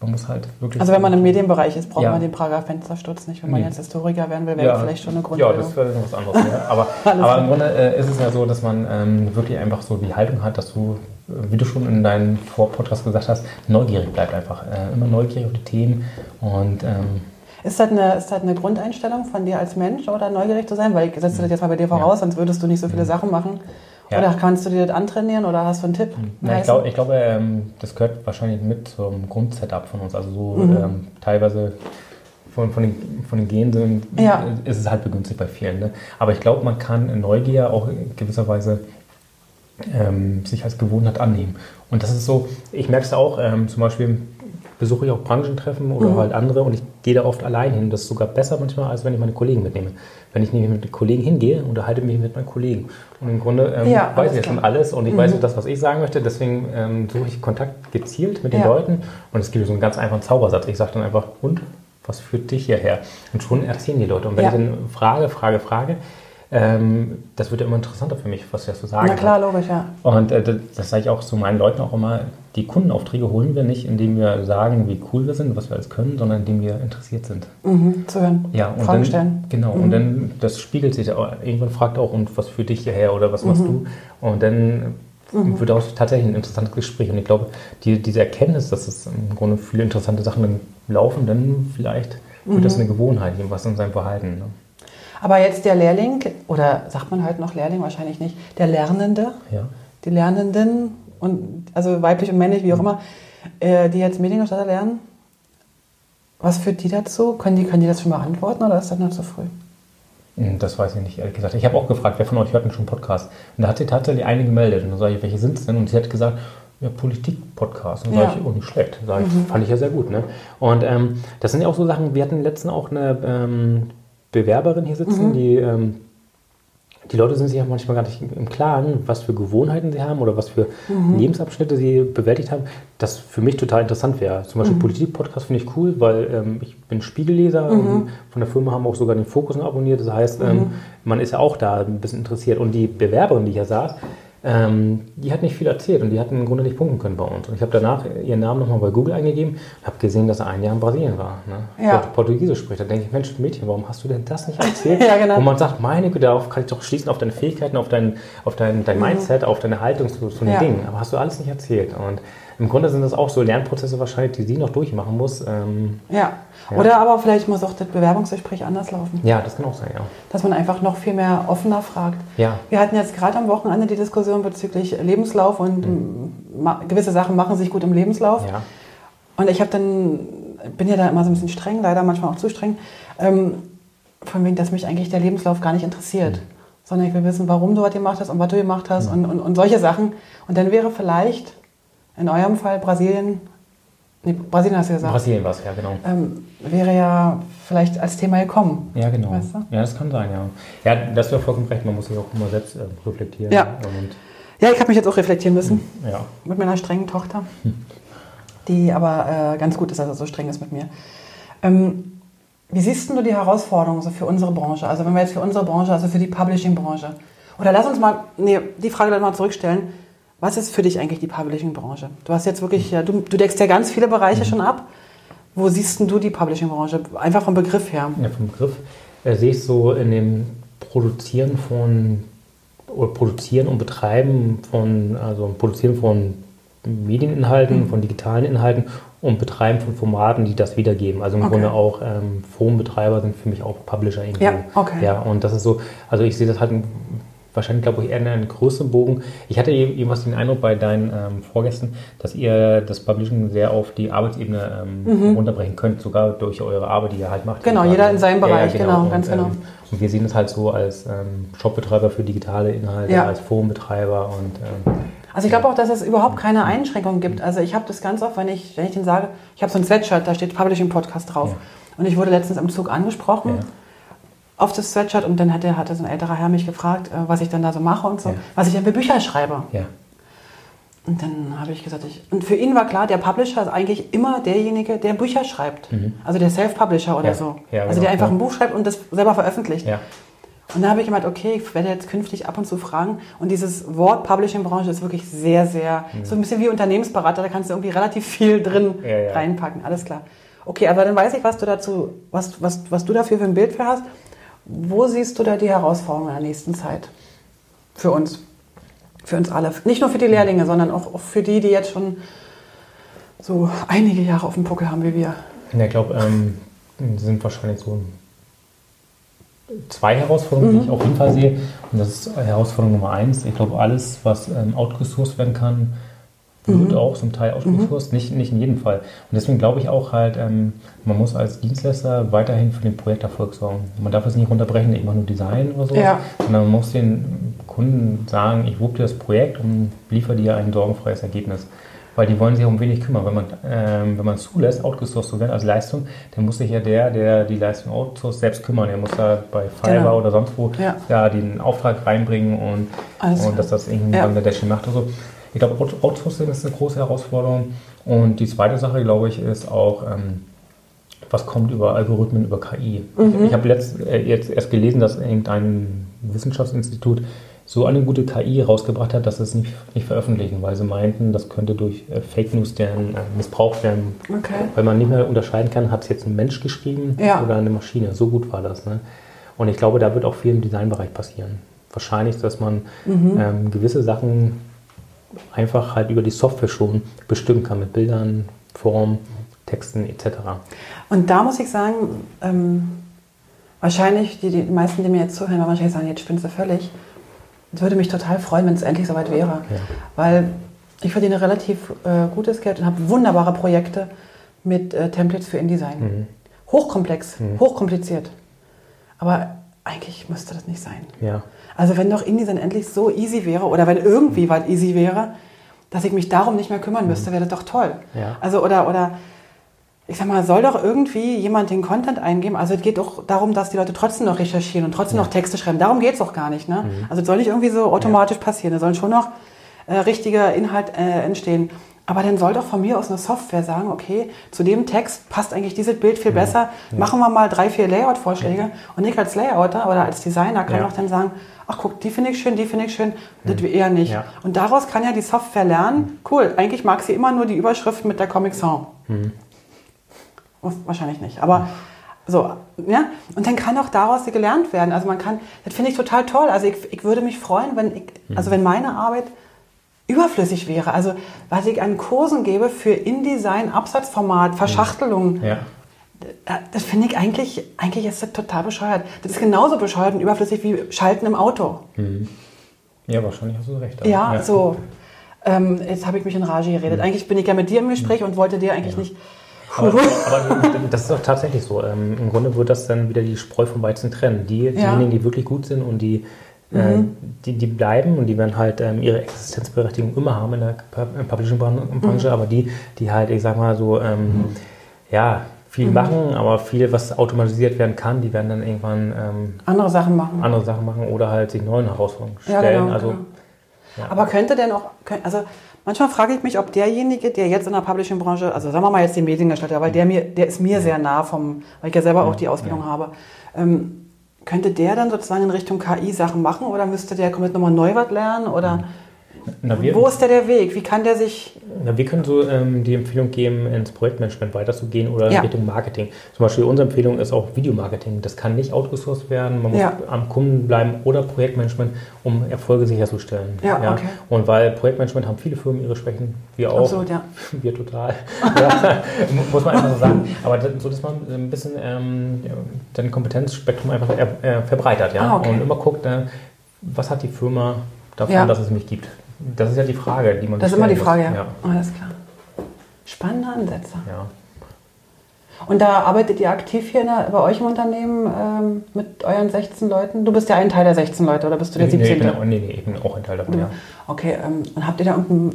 man muss halt wirklich. Also wenn man im Medienbereich ist, braucht ja. man den Prager Fenstersturz nicht. Wenn man nee. jetzt Historiker werden will, wäre ja. vielleicht schon eine Grundlage. Ja, das wäre was anderes. ja. [LAUGHS] Aber, aber im Grunde äh, ist es ja so, dass man ähm, wirklich einfach so die Haltung hat, dass du, äh, wie du schon in deinem Vorpodcast gesagt hast, neugierig bleibt einfach. Äh, immer neugierig auf die Themen und ähm, ist das, eine, ist das eine Grundeinstellung von dir als Mensch oder neugierig zu sein? Weil ich setze das jetzt mal bei dir voraus, sonst würdest du nicht so viele Sachen machen. Ja. Oder kannst du dir das antrainieren oder hast du einen Tipp? Ja, ich glaube, glaub, ähm, das gehört wahrscheinlich mit zum Grundsetup von uns. Also so mhm. ähm, teilweise von, von, den, von den Genen ja. ist es halt begünstigt bei vielen. Ne? Aber ich glaube, man kann Neugier auch in gewisser Weise ähm, sich als Gewohnheit annehmen. Und das ist so, ich merke es auch, ähm, zum Beispiel besuche ich auch Branchentreffen oder mhm. halt andere und ich gehe da oft allein hin. Das ist sogar besser manchmal, als wenn ich meine Kollegen mitnehme. Wenn ich nämlich mit den Kollegen hingehe, unterhalte mich mit meinen Kollegen. Und im Grunde ähm, ja, weiß ich ja schon alles und ich mhm. weiß das, was ich sagen möchte. Deswegen ähm, suche ich Kontakt gezielt mit den ja. Leuten und es gibt so einen ganz einfachen Zaubersatz. Ich sage dann einfach, und was führt dich hierher? Und schon erzählen die Leute. Und wenn ja. ich dann frage, frage, frage, ähm, das wird ja immer interessanter für mich, was du zu sagen Na klar, hat. logisch, ja. Und äh, das, das sage ich auch zu meinen Leuten auch immer, die Kundenaufträge holen wir nicht, indem wir sagen, wie cool wir sind, was wir alles können, sondern indem wir interessiert sind. Mhm, zu hören. Ja, und Fragen dann, stellen. Genau, mhm. und dann, das spiegelt sich, irgendwann fragt auch, und was führt dich hierher oder was machst mhm. du? Und dann mhm. wird auch tatsächlich ein interessantes Gespräch. Und ich glaube, die, diese Erkenntnis, dass es im Grunde viele interessante Sachen laufen, dann vielleicht wird das mhm. eine Gewohnheit, was in seinem Verhalten. Ne? Aber jetzt der Lehrling, oder sagt man halt noch Lehrling, wahrscheinlich nicht, der Lernende, ja. die Lernenden, und, also weiblich und männlich, wie auch mhm. immer, äh, die jetzt Mediengestalter lernen, was führt die dazu? Können die, können die das schon beantworten oder ist das noch zu früh? Hm, das weiß ich nicht, ehrlich gesagt. Ich habe auch gefragt, wer von euch hört denn schon Podcast? Und da hat sie tatsächlich eine gemeldet. Und dann sage ich, welche sind es denn? Und sie hat gesagt, ja, Politik-Podcast. Und ja. sage ich, oh, nicht schlecht. Sag ich, mhm. Fand ich ja sehr gut. Ne? Und ähm, das sind ja auch so Sachen, wir hatten letztens auch eine ähm, Bewerberin hier sitzen, mhm. die, ähm, die Leute sind sich ja manchmal gar nicht im Klaren, was für Gewohnheiten sie haben oder was für mhm. Lebensabschnitte sie bewältigt haben, das für mich total interessant wäre. Zum Beispiel mhm. Politik-Podcast finde ich cool, weil ähm, ich bin Spiegelleser. Mhm. Von der Firma haben wir auch sogar den Fokus abonniert. Das heißt, ähm, mhm. man ist ja auch da ein bisschen interessiert. Und die Bewerberin, die hier saß, ähm, die hat nicht viel erzählt und die hat im Grunde nicht punkten können bei uns. Und ich habe danach ihren Namen nochmal bei Google eingegeben und habe gesehen, dass er ein Jahr in Brasilien war. Ne? Ja. Portugiesisch spricht. Da denke ich, Mensch, Mädchen, warum hast du denn das nicht erzählt? [LAUGHS] ja, genau. Und man sagt, meine Güte, darauf kann ich doch schließen, auf deine Fähigkeiten, auf dein, auf dein, dein mhm. Mindset, auf deine Haltung zu, zu den ja. Dingen. Aber hast du alles nicht erzählt. Und im Grunde sind das auch so Lernprozesse wahrscheinlich, die sie noch durchmachen muss. Ähm, ja. ja. Oder aber vielleicht muss auch das Bewerbungsgespräch anders laufen. Ja, das kann auch sein, ja. Dass man einfach noch viel mehr offener fragt. Ja. Wir hatten jetzt gerade am Wochenende die Diskussion bezüglich Lebenslauf und mhm. gewisse Sachen machen sich gut im Lebenslauf. Ja. Und ich habe dann, bin ja da immer so ein bisschen streng, leider manchmal auch zu streng, ähm, von wegen, dass mich eigentlich der Lebenslauf gar nicht interessiert. Mhm. Sondern ich will wissen, warum du was gemacht hast und was du gemacht hast mhm. und, und, und solche Sachen. Und dann wäre vielleicht in eurem Fall Brasilien, nee, Brasilien hast du gesagt. Brasilien war es, ja, genau. Ähm, wäre ja vielleicht als Thema gekommen. Ja, genau. Weißt du? Ja, das kann sein, ja. Ja, das wäre vollkommen recht, man muss sich auch immer selbst äh, reflektieren. Ja. Ja, ich habe mich jetzt auch reflektieren müssen. Hm, ja. Mit meiner strengen Tochter, hm. die aber äh, ganz gut ist, dass er so streng ist mit mir. Ähm, wie siehst du die Herausforderungen so für unsere Branche? Also wenn wir jetzt für unsere Branche, also für die Publishing-Branche, oder lass uns mal, nee, die Frage dann mal zurückstellen. Was ist für dich eigentlich die Publishing-Branche? Du hast jetzt wirklich, ja, du, du deckst ja ganz viele Bereiche mhm. schon ab. Wo siehst du die Publishing-Branche? Einfach vom Begriff her. Ja, vom Begriff äh, sehe ich so in dem Produzieren von oder Produzieren und Betreiben von, also Produzieren von Medieninhalten, mhm. von digitalen Inhalten und Betreiben von Formaten, die das wiedergeben. Also im okay. Grunde auch ähm, Forenbetreiber sind für mich auch Publisher irgendwie. Ja, okay. Ja, und das ist so, also ich sehe das halt wahrscheinlich, glaube ich, eher einen größeren Bogen. Ich hatte jedenfalls den Eindruck bei deinen ähm, Vorgästen, dass ihr das Publishing sehr auf die Arbeitsebene ähm, mhm. runterbrechen könnt, sogar durch eure Arbeit, die ihr halt macht. Genau, jeder in seinem Bereich, ja, genau, genau, ganz genau. Ähm, und wir sehen es halt so als ähm, Shopbetreiber für digitale Inhalte, ja. als Forenbetreiber und ähm, also ich glaube auch, dass es überhaupt keine Einschränkungen gibt. Also ich habe das ganz oft, wenn ich, wenn ich den sage, ich habe so ein Sweatshirt, da steht Publishing Podcast drauf. Ja. Und ich wurde letztens im Zug angesprochen ja. Auf das Sweatshirt und dann hatte, hatte so ein älterer Herr mich gefragt, äh, was ich dann da so mache und so, ja. was ich dann für Bücher schreibe. Ja. Und dann habe ich gesagt, ich, und für ihn war klar, der Publisher ist eigentlich immer derjenige, der Bücher schreibt. Mhm. Also der Self-Publisher oder so. also der genau. einfach ein Buch schreibt und das selber veröffentlicht. Und da habe ich gemeint, okay, ich werde jetzt künftig ab und zu fragen. Und dieses Wort Publishing-Branche ist wirklich sehr, sehr, mhm. so ein bisschen wie Unternehmensberater, da kannst du irgendwie relativ viel drin ja, ja. reinpacken, alles klar. Okay, aber dann weiß ich, was du dazu, was, was, was du dafür für ein Bild für hast. Wo siehst du da die Herausforderungen in der nächsten Zeit? Für uns. Für uns alle. Nicht nur für die Lehrlinge, sondern auch für die, die jetzt schon so einige Jahre auf dem Puckel haben wie wir. Ja, ich glaube, ähm, sind wahrscheinlich so zwei Herausforderungen, mhm. die ich auf jeden Fall sehe. Und das ist Herausforderung Nummer eins. Ich glaube, alles, was ähm, outgesourced werden kann, wird mhm. auch zum Teil outgesourced, mhm. nicht, nicht in jedem Fall. Und deswegen glaube ich auch halt, ähm, man muss als Dienstleister weiterhin für den Projekterfolg sorgen. Man darf es nicht runterbrechen, immer nur Design oder so, ja. sondern man muss den Kunden sagen, ich wupp dir das Projekt und liefere dir ein sorgenfreies Ergebnis weil die wollen sich um wenig kümmern. Wenn man, ähm, wenn man zulässt, outgesourced zu werden als Leistung, dann muss sich ja der, der die Leistung outsourced, selbst kümmern. Er muss da bei Fiverr genau. oder sonst wo ja. ja. den Auftrag reinbringen und, also, und dass das irgendwie ja. Bangladesch macht oder so. Ich glaube, Outsourcing ist eine große Herausforderung. Und die zweite Sache, glaube ich, ist auch, ähm, was kommt über Algorithmen, über KI. Mhm. Ich, habe äh, jetzt erst gelesen, dass irgendein Wissenschaftsinstitut so eine gute KI rausgebracht hat, dass sie es nicht, nicht veröffentlichen, weil sie meinten, das könnte durch äh, Fake News deren, äh, missbraucht werden. Okay. Weil man nicht mehr unterscheiden kann, hat es jetzt ein Mensch geschrieben ja. oder eine Maschine. So gut war das. Ne? Und ich glaube, da wird auch viel im Designbereich passieren. Wahrscheinlich, dass man mhm. ähm, gewisse Sachen einfach halt über die Software schon bestimmen kann mit Bildern, Formen, Texten etc. Und da muss ich sagen, ähm, wahrscheinlich die, die meisten, die mir jetzt zuhören, werden wahrscheinlich sagen, jetzt spinnst du völlig. Es würde mich total freuen, wenn es endlich soweit wäre. Ja. Weil ich verdiene relativ äh, gutes Geld und habe wunderbare Projekte mit äh, Templates für InDesign. Mhm. Hochkomplex, mhm. hochkompliziert. Aber eigentlich müsste das nicht sein. Ja. Also wenn doch InDesign endlich so easy wäre oder wenn irgendwie was easy wäre, dass ich mich darum nicht mehr kümmern müsste, wäre das doch toll. Ja. Also oder, oder ich sag mal, soll doch irgendwie jemand den Content eingeben. Also es geht doch darum, dass die Leute trotzdem noch recherchieren und trotzdem ja. noch Texte schreiben. Darum geht es doch gar nicht. Ne? Mhm. Also es soll nicht irgendwie so automatisch ja. passieren. Da sollen schon noch äh, richtiger Inhalt äh, entstehen. Aber dann soll doch von mir aus eine Software sagen, okay, zu dem Text passt eigentlich dieses Bild viel mhm. besser. Ja. Machen wir mal drei, vier Layout-Vorschläge. Und ich als Layouter oder als Designer kann auch dann sagen, ach guck, die finde ich schön, die finde ich schön, mhm. das eher nicht. Ja. Und daraus kann ja die Software lernen, cool, eigentlich mag sie immer nur die Überschrift mit der Comic Song. Mhm. Wahrscheinlich nicht. Aber so, ja. Und dann kann auch daraus gelernt werden. Also man kann, das finde ich total toll. Also ich, ich würde mich freuen, wenn ich, also wenn meine Arbeit überflüssig wäre. Also was ich an Kursen gebe für InDesign, Absatzformat, Verschachtelung. Ja. Das finde ich eigentlich, eigentlich ist das total bescheuert. Das ist genauso bescheuert und überflüssig wie Schalten im Auto. Mhm. Ja, wahrscheinlich hast du recht. Ja, ja, so. Ähm, jetzt habe ich mich in Rage geredet. Mhm. Eigentlich bin ich ja mit dir im Gespräch mhm. und wollte dir eigentlich ja. nicht aber, [LAUGHS] aber, das ist auch tatsächlich so. Ähm, Im Grunde wird das dann wieder die Spreu vom Weizen trennen. Die, diejenigen, die wirklich gut sind und die, mhm. die, die bleiben und die werden halt ähm, ihre Existenzberechtigung immer haben in der Publishing-Branche, mhm. aber die, die halt, ich sag mal so, ähm, mhm. ja, viel mhm. machen, aber viel, was automatisiert werden kann, die werden dann irgendwann ähm, andere Sachen machen. Andere Sachen machen oder halt sich neuen Herausforderungen stellen. Ja, genau, also, genau. Ja. Aber könnte denn auch, also Manchmal frage ich mich, ob derjenige, der jetzt in der Publishing-Branche, also sagen wir mal jetzt den Mediengestalter, weil der mir, der ist mir sehr nah vom, weil ich ja selber auch die Ausbildung ja. habe. Ähm, könnte der dann sozusagen in Richtung KI Sachen machen oder müsste der komplett nochmal neu was lernen oder? Na, wir, Wo ist der der Weg? Wie kann der sich. Na, wir können so ähm, die Empfehlung geben, ins Projektmanagement weiterzugehen oder ja. in Richtung Marketing. Zum Beispiel unsere Empfehlung ist auch Videomarketing. Das kann nicht outgesourced werden. Man muss ja. am Kunden bleiben oder Projektmanagement, um Erfolge sicherzustellen. Ja, ja. Okay. Und weil Projektmanagement haben viele Firmen ihre Schwächen, wir auch. Absolut, ja. [LAUGHS] Wir total. [LAUGHS] muss man einfach so sagen. Aber so, dass man ein bisschen ähm, sein Kompetenzspektrum einfach äh, verbreitert. Ja? Ah, okay. Und immer guckt, äh, was hat die Firma davon, dass es mich gibt? Das ist ja die Frage, die man Das ist immer die Frage, muss. ja. Alles klar. Spannende Ansätze. ja. Und da arbeitet ihr aktiv hier in der, bei euch im Unternehmen ähm, mit euren 16 Leuten? Du bist ja ein Teil der 16 Leute oder bist du der Nee, 17.? ich bin, auch- nee, nee, ich bin auch ein Teil davon, ja. Okay, ähm, und habt ihr da irgendeine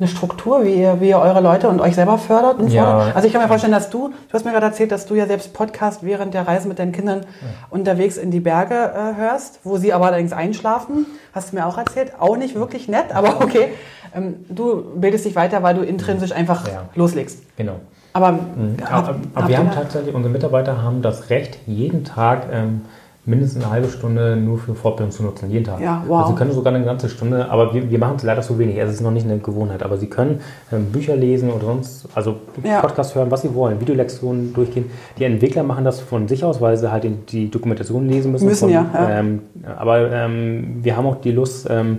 eine Struktur, wie ihr, wie ihr eure Leute und euch selber fördert und Ja. Also ich kann mir vorstellen, dass du, du hast mir gerade erzählt, dass du ja selbst Podcast während der Reise mit deinen Kindern unterwegs in die Berge äh, hörst, wo sie aber allerdings einschlafen. Hast du mir auch erzählt. Auch nicht wirklich nett, aber okay. Ähm, du bildest dich weiter, weil du intrinsisch einfach Ja. loslegst. Genau. Aber, Mhm. habt- Aber, ihr wir haben tatsächlich, unsere Mitarbeiter haben das Recht, jeden Tag ähm, mindestens eine halbe Stunde nur für Fortbildung zu nutzen. Jeden Tag. Ja, wow. Also sie können sogar eine ganze Stunde, aber wir, wir machen es leider so wenig. Es ist noch nicht eine Gewohnheit. Aber sie können ähm, Bücher lesen oder sonst, also Ja. Podcast hören, was sie wollen, Videolektionen durchgehen. Die Entwickler machen das von sich aus, weil sie halt die- die Dokumentation lesen müssen. Müssen, von, ja, ja. Ähm, aber ähm, wir haben auch die Lust, ähm,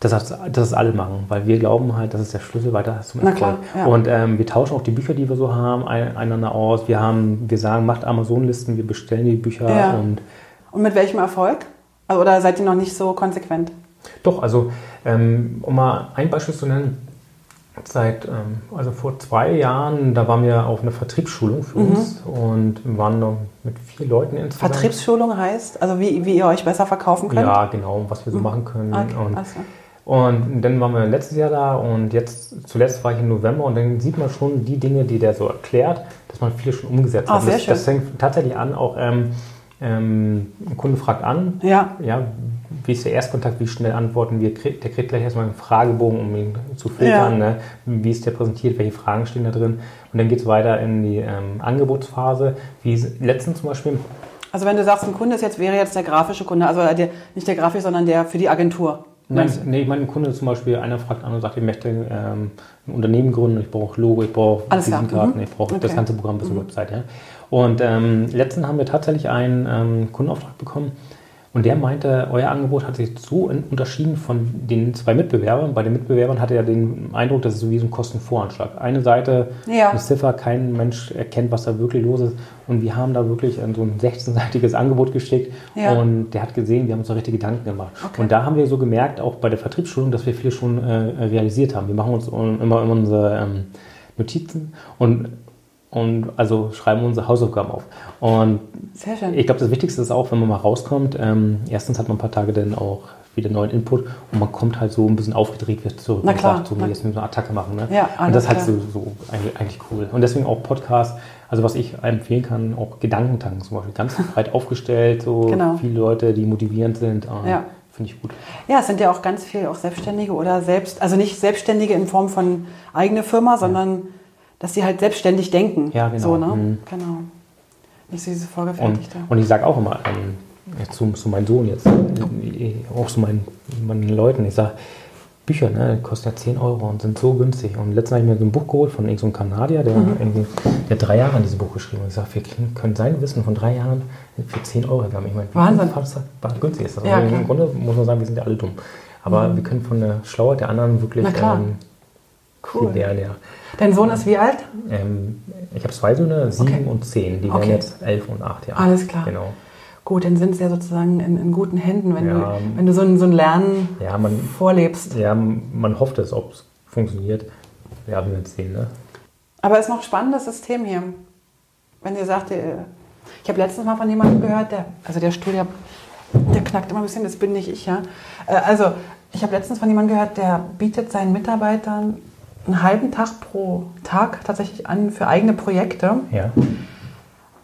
dass das, dass das alle machen, weil wir glauben halt, das ist der Schlüssel weiter zum Erfolg. klar, ja. Und ähm, wir tauschen auch die Bücher, die wir so haben, ein, einander aus. Wir haben, wir sagen, macht Amazon-Listen, wir bestellen die Bücher Ja. und Und mit welchem Erfolg? Also, oder seid ihr noch nicht so konsequent? doch, also ähm, um mal ein Beispiel zu nennen, seit ähm, also vor zwei Jahren, da waren wir auf einer Vertriebsschulung für Mhm. uns und waren noch mit vier Leuten insgesamt. Vertriebsschulung heißt, also wie, wie ihr euch besser verkaufen könnt? Ja, genau, was wir so machen können. Okay, und, klar. Und dann waren wir letztes Jahr da und jetzt zuletzt war ich im November und dann sieht man schon die Dinge, die der so erklärt, dass man viele schon umgesetzt Ah, hat. sehr das, schön. das fängt tatsächlich an, auch ähm, ähm, ein Kunde fragt an, Ja, ja, wie ist der Erstkontakt, wie schnell antworten wir, der kriegt gleich erstmal einen Fragebogen, um ihn zu filtern, Ja. ne? wie ist der präsentiert, welche Fragen stehen da drin und dann geht es weiter in die ähm, Angebotsphase, wie letztens zum Beispiel, also wenn du sagst, ein Kunde ist jetzt, wäre jetzt der grafische Kunde, also der, nicht der Grafik, sondern der für die Agentur. Nein, nee, ich meine, ein Kunde zum Beispiel, einer fragt an und sagt, ich möchte ähm, ein Unternehmen gründen, ich brauche Logo, ich brauche Visitenkarten, mhm. ich brauche Okay. das ganze Programm bis zur Website. Ja. Und ähm, letztens haben wir tatsächlich einen ähm, Kundenauftrag bekommen und der meinte, euer Angebot hat sich so unterschieden von den zwei Mitbewerbern. Bei den Mitbewerbern hatte er den Eindruck, das ist so wie so ein Kostenvoranschlag. Eine Seite, Ja. eine Ziffer, kein Mensch erkennt, was da wirklich los ist. Und wir haben da wirklich so ein 16-seitiges Angebot geschickt Ja. und der hat gesehen, wir haben uns da richtig Gedanken gemacht. Okay. Und da haben wir so gemerkt, auch bei der Vertriebsschulung, dass wir viel schon äh, realisiert haben. Wir machen uns immer, immer unsere ähm, Notizen und, und also schreiben unsere Hausaufgaben auf. Und Sehr schön. ich glaube, das Wichtigste ist auch, wenn man mal rauskommt, ähm, erstens hat man ein paar Tage dann auch wieder neuen Input und man kommt halt so ein bisschen aufgedreht wieder zurück Na und klar, sagt, so, jetzt müssen wir eine Attacke machen. Ne? Ja, und das ist halt so, so eigentlich, eigentlich cool. Und deswegen auch Podcast, also was ich empfehlen kann, auch Gedankentanken zum Beispiel, ganz [LAUGHS] breit aufgestellt, so Genau. viele Leute, die motivierend sind, ähm, Ja. finde ich gut. Ja, es sind ja auch ganz viel auch Selbstständige oder selbst, also nicht Selbstständige in Form von eigene Firma, sondern dass sie halt selbstständig denken. Ja, genau. So, ne? Mhm. Genau. Nicht so diese Und, vorgefertigte. und ich sage auch immer, ähm, zu, zu meinem Sohn jetzt, äh, auch zu meinen, meinen Leuten, ich sage, Bücher, ne, kosten ja 10 Euro und sind so günstig. Und letztens habe ich mir so ein Buch geholt von irgendeinem Kanadier, der, Mhm. der hat drei Jahre an diesem Buch geschrieben. Und ich sage, wir können sein Wissen von drei Jahren für 10 Euro haben. Ich meine, Wahnsinn. unfassbar günstig ist das. Ja, also. Mhm. Im Grunde muss man sagen, wir sind ja alle dumm. Aber wir können von der Schlauheit der anderen wirklich Na klar. ähm, Cool. lernen. Ja. Dein Sohn ist wie alt? Ähm, ich habe zwei Söhne, sieben Okay. und zehn. Die Okay. werden jetzt elf und acht Jahre. Alles klar. Genau. Gut, dann sind sie ja sozusagen in, in guten Händen, wenn Ja. du, wenn du so ein, so ein Lernen Ja, man, vorlebst. ja, man hofft es, ob es funktioniert. Ja, wir werden sehen. Ne? Aber es ist noch ein spannendes System hier. Wenn ihr sagt, ihr- ich habe letztens mal von jemandem gehört, der, also der Stuhl, der, der knackt immer ein bisschen, das bin nicht ich, ja. Äh, Also, ich habe letztens von jemandem gehört, der bietet seinen Mitarbeitern einen halben Tag pro Tag tatsächlich an für eigene Projekte. Ja.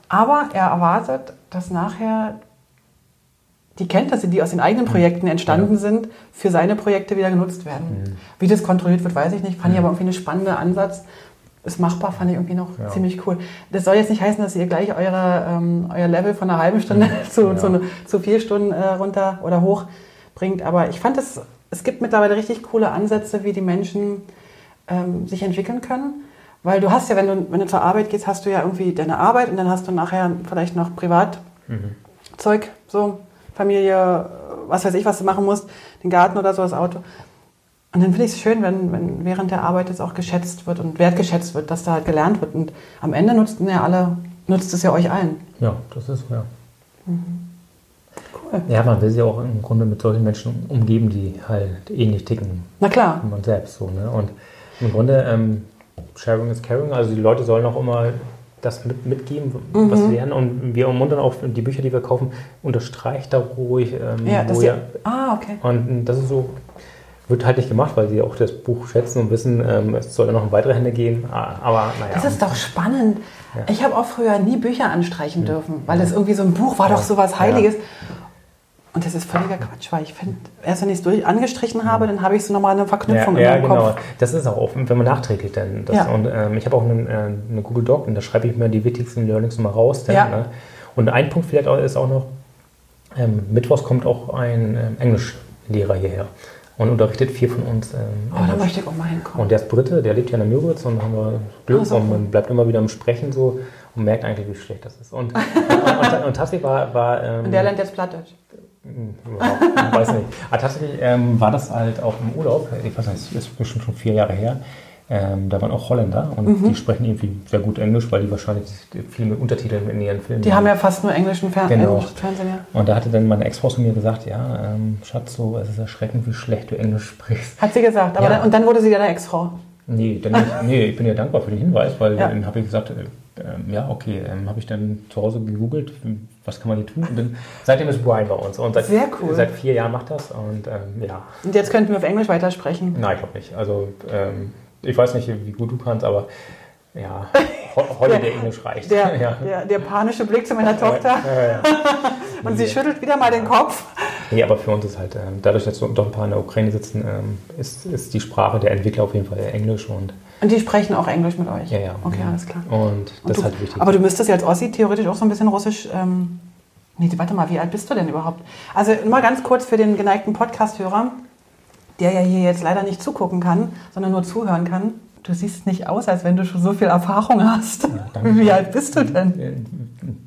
Aber er erwartet, dass nachher die Kenntnisse, die aus den eigenen Projekten entstanden Ja. sind, für seine Projekte wieder genutzt werden. Mhm. Wie das kontrolliert wird, weiß ich nicht. Fand ich aber irgendwie einen spannenden Ansatz. Ist machbar, fand ich irgendwie noch Ja. ziemlich cool. Das soll jetzt nicht heißen, dass ihr gleich eure, ähm, euer Level von einer halben Stunde [LAUGHS] zu, Ja. zu, ne- zu vier Stunden äh, runter oder hoch bringt. Aber ich fand es, es gibt mittlerweile richtig coole Ansätze, wie die Menschen ähm, sich entwickeln können. Weil du hast ja, wenn du, wenn du zur Arbeit gehst, hast du ja irgendwie deine Arbeit und dann hast du nachher vielleicht noch Privatzeug, so Familie, was weiß ich, was du machen musst, den Garten oder so, das Auto. Und dann finde ich es schön, wenn, wenn während der Arbeit es auch geschätzt wird und wertgeschätzt wird, dass da halt gelernt wird. Und am Ende nutzen ja alle, nutzt es ja euch allen. ja, das ist ja. Cool. Ja, man will sich auch im Grunde mit solchen Menschen umgeben, die halt ähnlich ticken. Na klar. Man selbst so. Ne? Und im Grunde, ähm, Sharing is Caring, also die Leute sollen auch immer das mit, mitgeben, mhm. was sie lernen. Und wir ermuntern auch die Bücher, die wir kaufen, unterstreicht da ruhig. Ähm, ja, das ihr, ah, okay. Und das ist so, wird halt nicht gemacht, weil sie auch das Buch schätzen und wissen, ähm, es soll ja noch in weitere Hände gehen. Aber naja. Das ist doch spannend. Ja. Ich habe auch früher nie Bücher anstreichen dürfen, weil es irgendwie so ein Buch war doch so was Heiliges. Und das ist völliger Quatsch, weil ich finde, erst wenn ich es durch angestrichen habe, dann habe ich so nochmal eine Verknüpfung ja, in meinem ja, genau. Das ist auch offen, wenn man nachträglich dann. Das, ja. Und ähm, ich habe auch eine, äh, eine, Google Doc und da schreibe ich mir die wichtigsten Learnings mal raus. Dann, ja. ne? Und ein Punkt vielleicht auch, ist auch noch, ähm, Mittwochs kommt auch ein ähm, Englischlehrer hierher und unterrichtet vier von uns. Ähm, oh, da möchte ich auch mal hinkommen. Und der ist Brite, der lebt ja in der Müritz und haben wir Glück oh, so und man bleibt immer wieder am Sprechen so und merkt eigentlich, wie schlecht das ist. Und, [LAUGHS] und, und, und tatsächlich war... war ähm, und der lernt jetzt Plattdeutsch. Ich weiß nicht. Aber tatsächlich ähm, war das halt auch im Urlaub, ich weiß nicht, das ist bestimmt schon vier Jahre her. Ähm, da waren auch Holländer und mhm. die sprechen irgendwie sehr gut Englisch, weil die wahrscheinlich viel mit Untertiteln in ihren Filmen Die haben ja fast nur englischen Fer genau. Fernsehen. Ja. Und da hatte dann meine Ex-Frau zu mir gesagt, ja, ähm, Schatz, so, es ist erschreckend, wie schlecht du Englisch sprichst. Hat sie gesagt, aber ja. dann, und dann wurde sie deine Ex-Frau? Nee, dann nee, ich bin ja dankbar für den Hinweis, weil ja. dann habe ich gesagt, äh, ja, okay, ähm, habe ich dann zu Hause gegoogelt, was kann man hier tun? Und dann, seitdem ist Brian bei uns. Und seit, Sehr cool. Seit vier Jahren macht das und ähm, ja. Und jetzt könnten wir auf Englisch weitersprechen? Nein, ich glaube nicht. Also ähm, ich weiß nicht, wie gut du kannst, aber ja, [LAUGHS] heute der Englisch reicht. Der, [LAUGHS] ja. der, der, panische Blick zu meiner Tochter. Ja, ja, [LAUGHS] und sie schüttelt wieder mal den Kopf. Nee, aber für uns ist halt, ähm, dadurch, dass wir doch ein paar in der Ukraine sitzen, ähm, ist, ist die Sprache der Entwickler auf jeden Fall Englisch. Und, und die sprechen auch Englisch mit euch? Ja, ja. Okay, alles klar. Und das ist halt wichtig. Aber du müsstest ja als Ossi theoretisch auch so ein bisschen Russisch... Ähm, nee, warte mal, wie alt bist du denn überhaupt? Also mal ganz kurz für den geneigten Podcast-Hörer, der ja hier jetzt leider nicht zugucken kann, sondern nur zuhören kann. Du siehst nicht aus, als wenn du schon so viel Erfahrung hast. Ja, Wie alt bist du denn?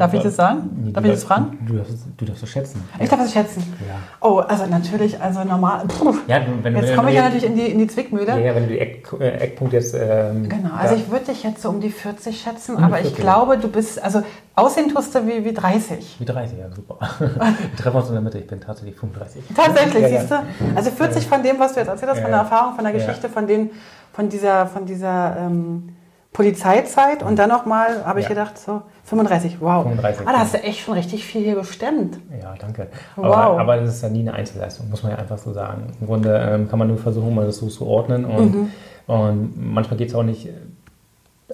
Darf ich das sagen? Darf ich das fragen? Du, darfst, du darfst es schätzen. Ich darf es schätzen? Ja. Oh, also natürlich, also normal. Puh. Ja, wenn, jetzt komme ich ja natürlich in die, in die Zwickmühle. Ja, ja, wenn du die Eck, äh, Eckpunkte jetzt... Ähm, genau, also ich würde dich jetzt so um die 40 schätzen, um aber 40. ich glaube, du bist, also aussehen tust du wie, wie 30. Wie 30, ja, super. [LAUGHS] Wir treffen uns in der Mitte, ich bin tatsächlich 35. Tatsächlich, siehst du? Also 40 von dem, was du jetzt erzählt hast, von der Erfahrung, von der Geschichte, von, den, von dieser... Von dieser ähm, Polizeizeit und dann nochmal, habe ich ja. gedacht, so 35, wow. 35, ah, da hast du echt schon richtig viel hier gestemmt. Ja, danke. Wow. Aber, aber das ist ja nie eine Einzelleistung, muss man ja einfach so sagen. Im Grunde ähm, kann man nur versuchen, mal das so zu ordnen und, mhm. und manchmal geht es auch nicht,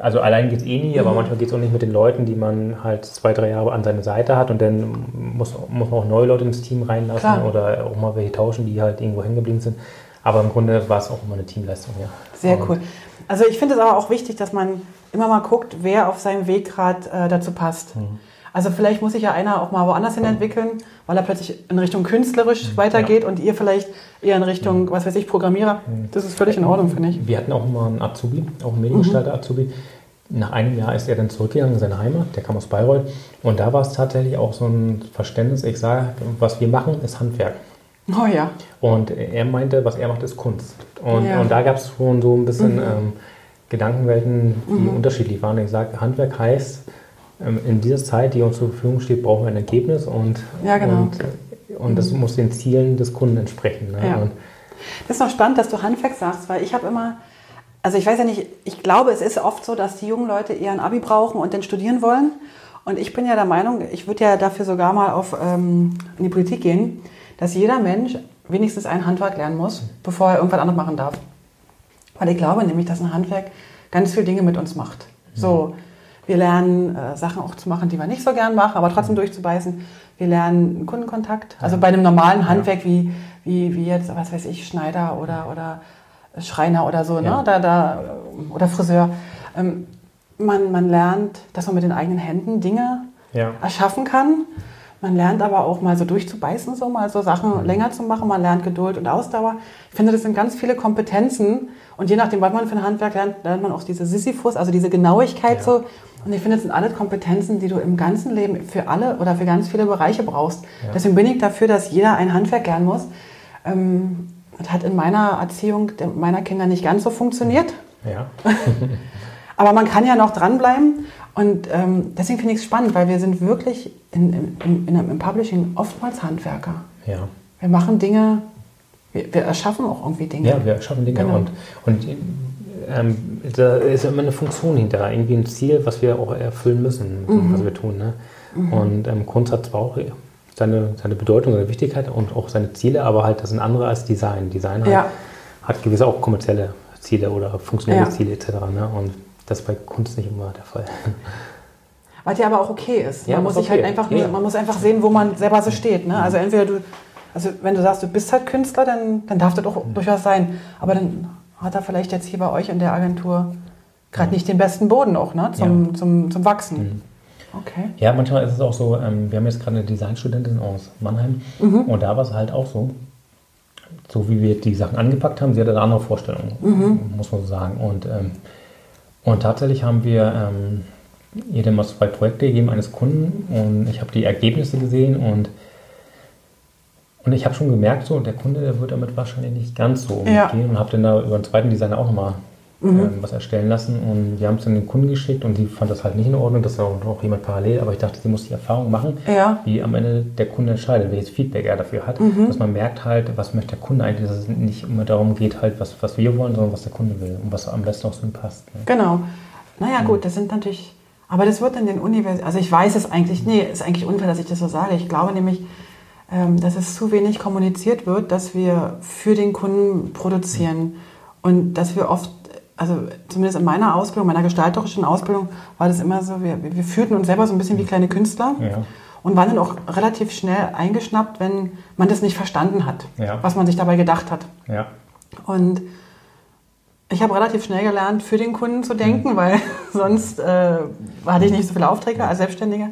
also allein geht es eh nie, mhm. aber manchmal geht es auch nicht mit den Leuten, die man halt zwei, drei Jahre an seiner Seite hat und dann muss, muss man auch neue Leute ins Team reinlassen Klar. oder auch mal welche tauschen, die halt irgendwo hängen geblieben sind. Aber im Grunde war es auch immer eine Teamleistung, ja. Sehr und cool. Also ich finde es aber auch wichtig, dass man immer mal guckt, wer auf seinem Weg gerade äh, dazu passt. Mhm. Also vielleicht muss sich ja einer auch mal woanders hin entwickeln, weil er plötzlich in Richtung künstlerisch mhm. weitergeht ja. und ihr vielleicht eher in Richtung, mhm. was weiß ich, Programmierer. Mhm. Das ist völlig in Ordnung, finde ich. Wir hatten auch mal einen Azubi, auch einen Mediengestalter-Azubi. Nach einem Jahr ist er dann zurückgegangen in seine Heimat, der kam aus Bayreuth. Und da war es tatsächlich auch so ein Verständnis, ich sage, was wir machen, ist Handwerk. Oh ja. Und er meinte, was er macht, ist Kunst. Und, ja. und da gab es schon so ein bisschen mhm. ähm, Gedankenwelten, die mhm. unterschiedlich waren. Ich sage, Handwerk heißt, in dieser Zeit, die uns zur Verfügung steht, brauchen wir ein Ergebnis und, ja, genau. und, und das mhm. muss den Zielen des Kunden entsprechen. Ne? Ja. das ist noch spannend, dass du Handwerk sagst, weil ich habe immer, also ich weiß ja nicht, ich glaube, es ist oft so, dass die jungen Leute eher ein Abi brauchen und dann studieren wollen. Und ich bin ja der Meinung, ich würde ja dafür sogar mal auf, ähm, in die Politik gehen dass jeder Mensch wenigstens ein Handwerk lernen muss, bevor er irgendwas anderes machen darf. Weil ich glaube nämlich, dass ein Handwerk ganz viele Dinge mit uns macht. So, wir lernen äh, Sachen auch zu machen, die wir nicht so gern machen, aber trotzdem durchzubeißen. Wir lernen Kundenkontakt. Also bei einem normalen Handwerk wie, wie, wie jetzt, was weiß ich, Schneider oder, oder Schreiner oder so, ne? Da, da, oder Friseur. Ähm, man, man lernt, dass man mit den eigenen Händen Dinge erschaffen kann man lernt aber auch mal so durchzubeißen, so mal so Sachen mhm. länger zu machen. Man lernt Geduld und Ausdauer. Ich finde, das sind ganz viele Kompetenzen. Und je nachdem, was man für ein Handwerk lernt, lernt man auch diese Sisyphus, also diese Genauigkeit ja. so. Und ich finde, das sind alle Kompetenzen, die du im ganzen Leben für alle oder für ganz viele Bereiche brauchst. Ja. Deswegen bin ich dafür, dass jeder ein Handwerk lernen muss. Ähm, das hat in meiner Erziehung meiner Kinder nicht ganz so funktioniert. Ja. [LAUGHS] Aber man kann ja noch dranbleiben. Und ähm, deswegen finde ich es spannend, weil wir sind wirklich in, in, in, im Publishing oftmals Handwerker. Ja. Wir machen Dinge, wir, wir erschaffen auch irgendwie Dinge. Ja, wir erschaffen Dinge. Genau. Und, und ähm, da ist immer eine Funktion hinter, irgendwie ein Ziel, was wir auch erfüllen müssen, dem, was wir tun. Ne? Und ähm, Kunst hat zwar auch seine, seine Bedeutung, seine Wichtigkeit und auch seine Ziele, aber halt das sind andere als Design. Design halt, Ja. hat gewisse auch kommerzielle Ziele oder funktionelle Ja. Ziele etc. Ne? Und das ist bei Kunst nicht immer der Fall. [LAUGHS] Was ja aber auch okay ist. Ja, man, muss sich okay. halt einfach, Ja, ja. man muss einfach sehen, wo man selber so steht. Ne? Also entweder du, also wenn du sagst, du bist halt Künstler, dann, dann darf das auch durchaus sein. Aber dann hat er vielleicht jetzt hier bei euch in der Agentur gerade nicht den besten Boden auch ne? zum, zum, zum Wachsen. Okay. Ja, manchmal ist es auch so, ähm, wir haben jetzt gerade eine Designstudentin aus Mannheim und da war es halt auch so, so wie wir die Sachen angepackt haben, sie hatte eine andere Vorstellung, muss man so sagen. Und, ähm, und tatsächlich haben wir ähm, ihr dann mal zwei Projekte gegeben eines Kunden und ich habe die Ergebnisse gesehen und und ich habe schon gemerkt, so, der Kunde der wird damit wahrscheinlich nicht ganz so umgehen Ja. und habe dann da über einen zweiten Designer auch nochmal ähm, was erstellen lassen. Und wir haben es dann den Kunden geschickt und die fand das halt nicht in Ordnung. Das war auch jemand parallel, aber ich dachte, sie muss die Erfahrung machen, Ja. wie am Ende der Kunde entscheidet, welches Feedback er dafür hat. Dass man merkt halt, was möchte der Kunde eigentlich, dass es nicht immer darum geht, halt, was, was wir wollen, sondern was der Kunde will und was am besten auch so ihm passt. Ne? Genau. Naja, gut, das sind natürlich. Aber das wird in den Universitäten. Also ich weiß es eigentlich. Nee, ist eigentlich unfair, dass ich das so sage. Ich glaube nämlich, dass es zu wenig kommuniziert wird, dass wir für den Kunden produzieren. Und dass wir oft, also zumindest in meiner Ausbildung, meiner gestalterischen Ausbildung, war das immer so, wir, wir führten uns selber so ein bisschen wie kleine Künstler. Ja. Und waren dann auch relativ schnell eingeschnappt, wenn man das nicht verstanden hat, Ja. was man sich dabei gedacht hat. Ja. Und ich habe relativ schnell gelernt, für den Kunden zu denken, weil [LAUGHS] sonst äh, hatte ich nicht so viele Aufträge als Selbstständiger.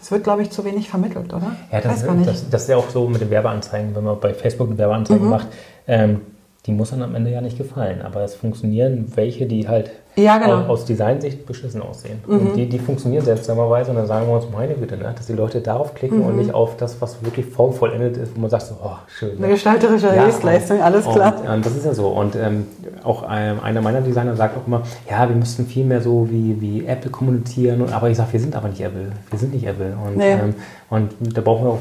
Das wird, glaube ich, zu wenig vermittelt, oder? Ja, das, nicht. das, das ist ja auch so mit den Werbeanzeigen, wenn man bei Facebook eine Werbeanzeige Mhm. macht. Ähm, die muss dann am Ende ja nicht gefallen, aber es funktionieren welche, die halt Ja, genau. Mhm. aus, Designsicht beschissen aussehen. Und die, die funktionieren seltsamerweise und dann sagen wir uns, meine Güte, ne, dass die Leute darauf klicken und nicht auf das, was wirklich formvollendet ist, wo man sagt so, oh, schön. Eine gestalterische Ja, Höchstleistung, und- alles klar. Und, ähm, das ist ja so. Und ähm, auch ähm, einer meiner Designer sagt auch immer, ja, wir müssten viel mehr so wie, wie Apple kommunizieren. Und, aber ich sage, wir sind aber nicht Apple. Wir sind nicht Apple. Und, Nee. ähm, und da brauchen wir auch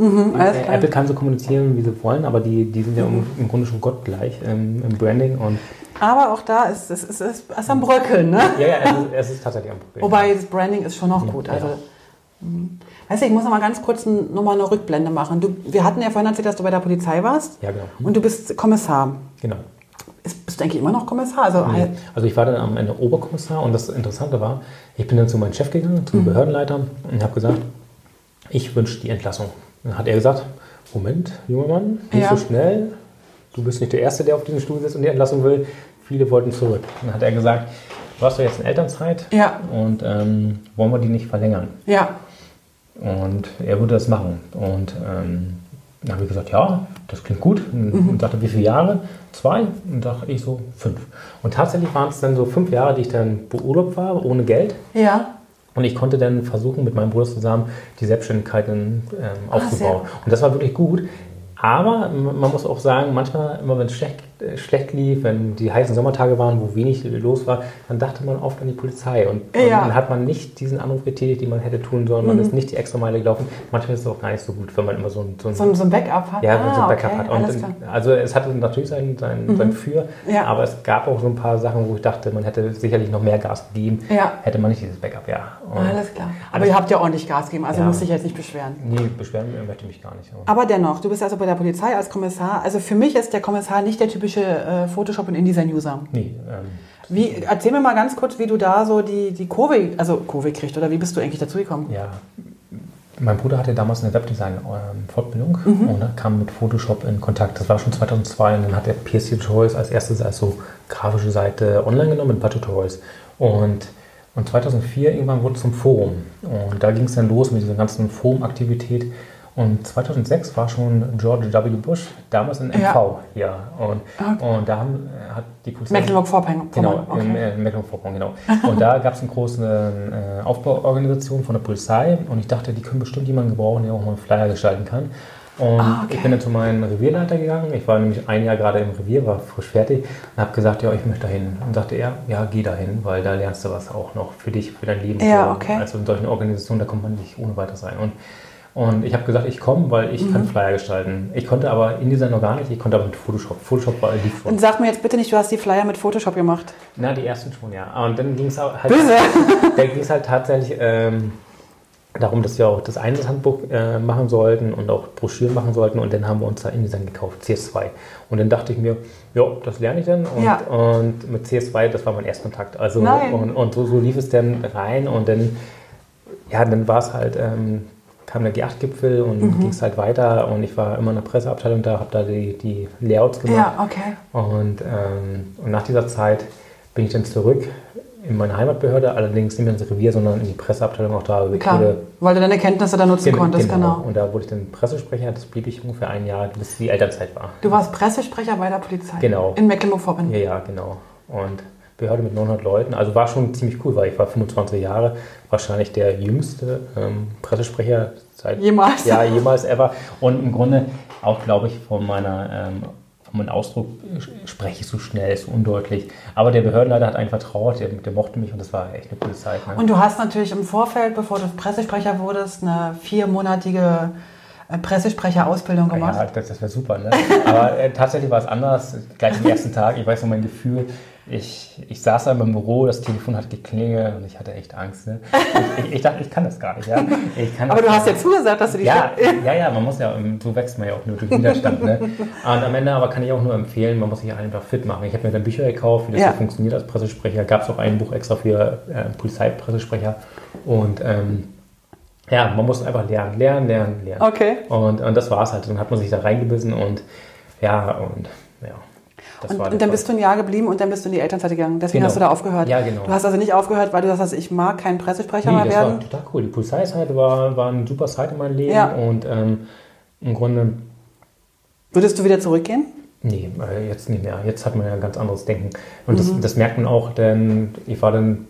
Mhm, äh. Apple kann so kommunizieren, wie sie wollen, aber die, die sind ja im, im Grunde schon gottgleich ähm, im Branding. Und Aber auch da ist es ist, ist, ist am Bröckeln, ne? ja, ja, es ist, es ist tatsächlich ein Problem. Wobei das Branding ist schon noch gut. Also, Ja. mhm. Weißt du, ich muss noch mal ganz kurz ein, noch mal eine Rückblende machen. Du, wir hatten ja vorhin erzählt, dass du bei der Polizei warst. Ja, genau. Und du bist Kommissar. Genau. Ist, bist du eigentlich immer noch Kommissar? Also, halt- Also ich war dann am Ende Oberkommissar und das Interessante war, ich bin dann zu meinem Chef gegangen, Mhm. zum Behördenleiter und habe gesagt, ich wünsche die Entlassung. Dann hat er gesagt, Moment, junger Mann, nicht Ja. so schnell. Du bist nicht der Erste, der auf diesem Stuhl sitzt und die Entlassung will. Viele wollten zurück. Dann hat er gesagt, du hast doch jetzt eine Elternzeit Ja. und ähm, wollen wir die nicht verlängern? ja. Und er würde das machen. Und ähm, dann habe ich gesagt, ja, das klingt gut. Und sagte, wie viele Jahre? Zwei? Und dachte ich so, fünf. Und tatsächlich waren es dann so fünf Jahre, die ich dann beurlaubt war, ohne Geld. Ja. Und ich konnte dann versuchen, mit meinem Bruder zusammen die Selbstständigkeit ähm, aufzubauen. sehr Und das war wirklich gut. Aber man muss auch sagen, manchmal, immer wenn es schlecht, schlecht lief, wenn die heißen Sommertage waren, wo wenig los war, dann dachte man oft an die Polizei. Und, und Ja. dann hat man nicht diesen Anruf getätigt, den man hätte tun sollen. Man ist nicht die extra Meile gelaufen. Manchmal ist es auch gar nicht so gut, wenn man immer so ein, so ein So, so ein Backup hat? ja, wenn man so ein Ah, Backup okay, hat. alles Und, klar. also es hatte natürlich sein, sein, sein Für, Ja. aber es gab auch so ein paar Sachen, wo ich dachte, man hätte sicherlich noch mehr Gas gegeben, Ja. hätte man nicht dieses Backup, ja. Und Alles klar. Aber ihr habt ja ordentlich Gas gegeben, also Ja. musst dich jetzt nicht beschweren. Nee, beschweren möchte ich mich gar nicht. Aber dennoch, du bist also bei der Polizei als Kommissar. Also für mich ist der Kommissar nicht der typische äh, Photoshop- und InDesign-User. Nee, ähm, Wie, erzähl mir mal ganz kurz, wie du da so die, die Kurve, also Kurve kriegst oder wie bist du eigentlich dazugekommen? ja. Mein Bruder hatte damals eine Webdesign-Fortbildung Mhm. und kam mit Photoshop in Kontakt. Das war schon 2002 und dann hat er PSC Tutorials als erstes als so grafische Seite online genommen mit ein paar Tutorials. Und, und 2004 irgendwann wurde es zum Forum. Und da ging es dann los mit dieser ganzen Forum-Aktivität. Und 2006 war schon George W. Bush damals in MV Ja. hier. Und, Okay. und da haben, äh, hat die Polizei. Mecklenburg-Vorpommern. Genau, okay. in äh, Mecklenburg-Vorpommern, genau. Und da gab es eine große äh, Aufbauorganisation von der Polizei und ich dachte, die können bestimmt jemanden gebrauchen, der auch mal einen Flyer gestalten kann. Und ah, okay. ich bin dann zu meinem Revierleiter gegangen. Ich war nämlich ein Jahr gerade im Revier, war frisch fertig und habe gesagt, ja, ich möchte dahin. Und sagte er, ja, geh dahin, weil da lernst du was auch noch für dich, für dein Leben. Ja, okay. Also in solchen Organisationen, da kommt man nicht ohne weiteres rein. Und, und ich habe gesagt, ich komme, weil ich mhm. kann Flyer gestalten. Ich konnte aber in dieser noch gar nicht, ich konnte aber mit Photoshop. Photoshop war die Und sag mir jetzt bitte nicht, du hast die Flyer mit Photoshop gemacht. Na, die ersten schon, ja. Und dann ging es halt, Böse. [LAUGHS] dann ging es halt tatsächlich... Ähm, darum, dass wir auch das Einsatzhandbuch äh, machen sollten und auch Broschüren machen sollten. Und dann haben wir uns da InDesign gekauft, CS2. Und dann dachte ich mir, ja, das lerne ich dann. Und, ja. und mit CS2, das war mein Erstkontakt. Also, Nein. und, und so, so, lief es dann rein. Und dann, ja, dann war es halt, ähm, kam der G8-Gipfel und mhm. ging es halt weiter. Und ich war immer in der Presseabteilung da, habe da die, die Layouts gemacht. Ja, okay. Und, ähm, und nach dieser Zeit bin ich dann zurück in meine Heimatbehörde, allerdings nicht mehr ins Revier, sondern in die Presseabteilung auch da. Klar, wurde, weil du deine Kenntnisse da nutzen konntest, genau. genau. Und da wurde ich dann Pressesprecher, das blieb ich ungefähr ein Jahr, bis die Elternzeit war. Du warst Pressesprecher bei der Polizei? Genau. In Mecklenburg-Vorpommern? Ja, ja, genau. Und Behörde mit 900 Leuten, also war schon ziemlich cool, weil ich war 25 Jahre, wahrscheinlich der jüngste ähm, Pressesprecher seit... Jemals? Ja, jemals ever. Und im Grunde auch, glaube ich, von meiner... Ähm, mein Ausdruck spreche ich so schnell, so undeutlich. Aber der Behördenleiter hat einen vertraut, der, der mochte mich und das war echt eine coole Zeit. Ne? Und du hast natürlich im Vorfeld, bevor du Pressesprecher wurdest, eine viermonatige äh, Pressesprecher-Ausbildung gemacht. Ja, das, das wäre super. Ne? Aber äh, tatsächlich war es anders. Gleich am ersten Tag, ich weiß noch mein Gefühl, ich, ich saß da im Büro, das Telefon hat geklingelt und ich hatte echt Angst. Ne? Ich, ich, ich, dachte, ich kann das gar nicht. Ja? Aber du hast ja zugesagt, dass du dich... Ja, [LAUGHS] ja, ja, man muss ja, so wächst man ja auch nur durch Widerstand. Ne? Und am Ende aber kann ich auch nur empfehlen, man muss sich einfach fit machen. Ich habe mir dann Bücher gekauft, wie das ja. so funktioniert als Pressesprecher. Gab es auch ein Buch extra für äh, Polizeipressesprecher. Und ähm, ja, man muss einfach lernen, lernen, lernen, lernen. Okay. Und, und das war es halt. Dann hat man sich da reingebissen und ja, und ja. Und, und, dann bist du ein Jahr geblieben und dann bist du in die Elternzeit gegangen. Deswegen genau. hast du da aufgehört. Ja, genau. Du hast also nicht aufgehört, weil du sagst, ich mag keinen Pressesprecher nee, mehr das werden. Das war total cool. Die Polizeizeit war, war eine super Zeit in meinem Leben ja. und ähm, im Grunde. Würdest du wieder zurückgehen? Nee, äh, jetzt nicht mehr. Jetzt hat man ja ein ganz anderes Denken. Und mhm. das, das merkt man auch, denn ich war dann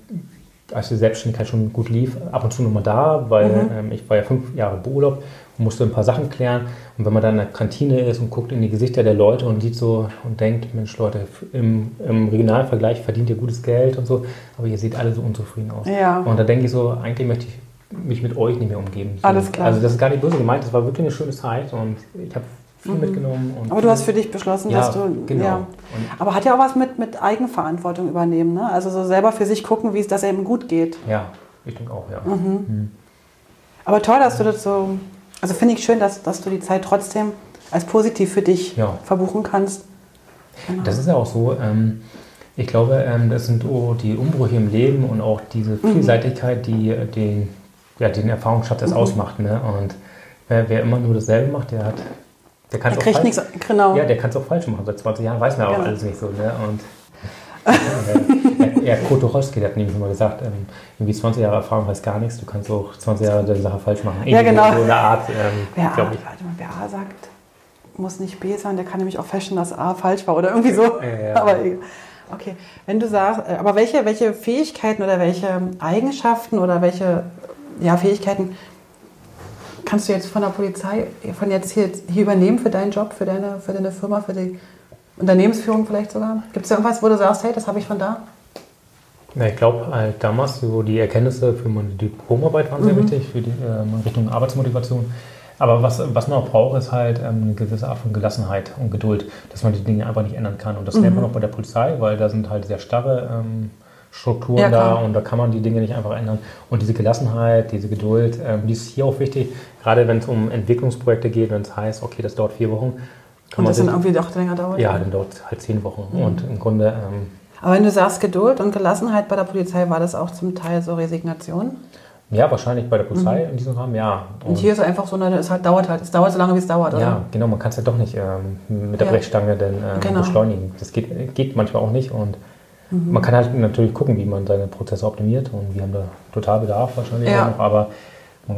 als die Selbstständigkeit schon gut lief, ab und zu nochmal da, weil mhm. ähm, ich war ja fünf Jahre Beurlaub und musste ein paar Sachen klären. Und wenn man dann in der Kantine ist und guckt in die Gesichter der Leute und sieht so und denkt, Mensch Leute, im, im Regionalvergleich verdient ihr gutes Geld und so, aber ihr seht alle so unzufrieden aus. Ja. Und da denke ich so, eigentlich möchte ich mich mit euch nicht mehr umgeben. So. Alles klar. Also das ist gar nicht böse gemeint, das war wirklich eine schöne Zeit und ich habe viel mhm. mitgenommen. aber du hast für dich beschlossen, ja, dass du. Genau. Ja. Aber hat ja auch was mit, mit Eigenverantwortung übernehmen, ne? Also so selber für sich gucken, wie es das eben gut geht. Ja, ich denke auch, ja. Mhm. Mhm. Aber toll, dass du das so. Also finde ich schön, dass, dass du die Zeit trotzdem als positiv für dich ja. verbuchen kannst. Genau. Das ist ja auch so. Ähm, ich glaube, ähm, das sind oh, die Umbrüche im Leben und auch diese mhm. Vielseitigkeit, die den, ja, den Erfahrungsschatz mhm. ausmacht. Ne? Und wer, wer immer nur dasselbe macht, der hat der, der kriegt nichts, genau. Ja, der kann es auch falsch machen. Seit 20 Jahren weiß man aber genau. alles nicht so. Ne? Und ja, Kurt Tucholsky hat nämlich immer gesagt, ähm, irgendwie 20 Jahre Erfahrung heißt gar nichts, du kannst auch 20 Jahre deine Sache falsch machen. Irgendwie ja, genau. So eine Art, ähm, wer, A, warte mal, wer A sagt, muss nicht B sein, der kann nämlich auch feststellen, dass A falsch war oder irgendwie so. Ja, ja. Aber okay, wenn du sagst, äh, aber welche, welche Fähigkeiten oder welche Eigenschaften oder welche ja, Fähigkeiten kannst du jetzt von der Polizei, von jetzt hier, hier übernehmen für deinen Job, für deine, für deine Firma, für die Unternehmensführung vielleicht sogar? Gibt es irgendwas, wo du sagst, hey, das habe ich von da? Na, ich glaube, halt damals so die Erkenntnisse für meine Diplomarbeit waren sehr mhm. wichtig, für die ähm, Richtung Arbeitsmotivation. Aber was, was man auch braucht, ist halt ähm, eine gewisse Art von Gelassenheit und Geduld, dass man die Dinge einfach nicht ändern kann. Und das mhm. lernt man auch bei der Polizei, weil da sind halt sehr starre ähm, Strukturen ja, da und da kann man die Dinge nicht einfach ändern. Und diese Gelassenheit, diese Geduld, ähm, die ist hier auch wichtig, gerade wenn es um Entwicklungsprojekte geht, wenn es heißt, okay, das dauert vier Wochen. Und das dann irgendwie doch länger dauert? Ja, dann dauert es halt zehn Wochen. Mhm. Und im Grunde. Ähm, Aber wenn du sagst Geduld und Gelassenheit bei der Polizei, war das auch zum Teil so Resignation? Ja, wahrscheinlich bei der Polizei mhm. in diesem Rahmen, ja. Und, und, hier ist einfach so, eine, es halt, dauert halt, es dauert so lange, wie es dauert, oder? Ja, genau, man kann es ja doch nicht ähm, mit der ja. Brechstange dann ähm, genau. beschleunigen. Das geht, geht manchmal auch nicht und Mhm. Man kann halt natürlich gucken, wie man seine Prozesse optimiert und wir haben da total Bedarf wahrscheinlich ja. noch, aber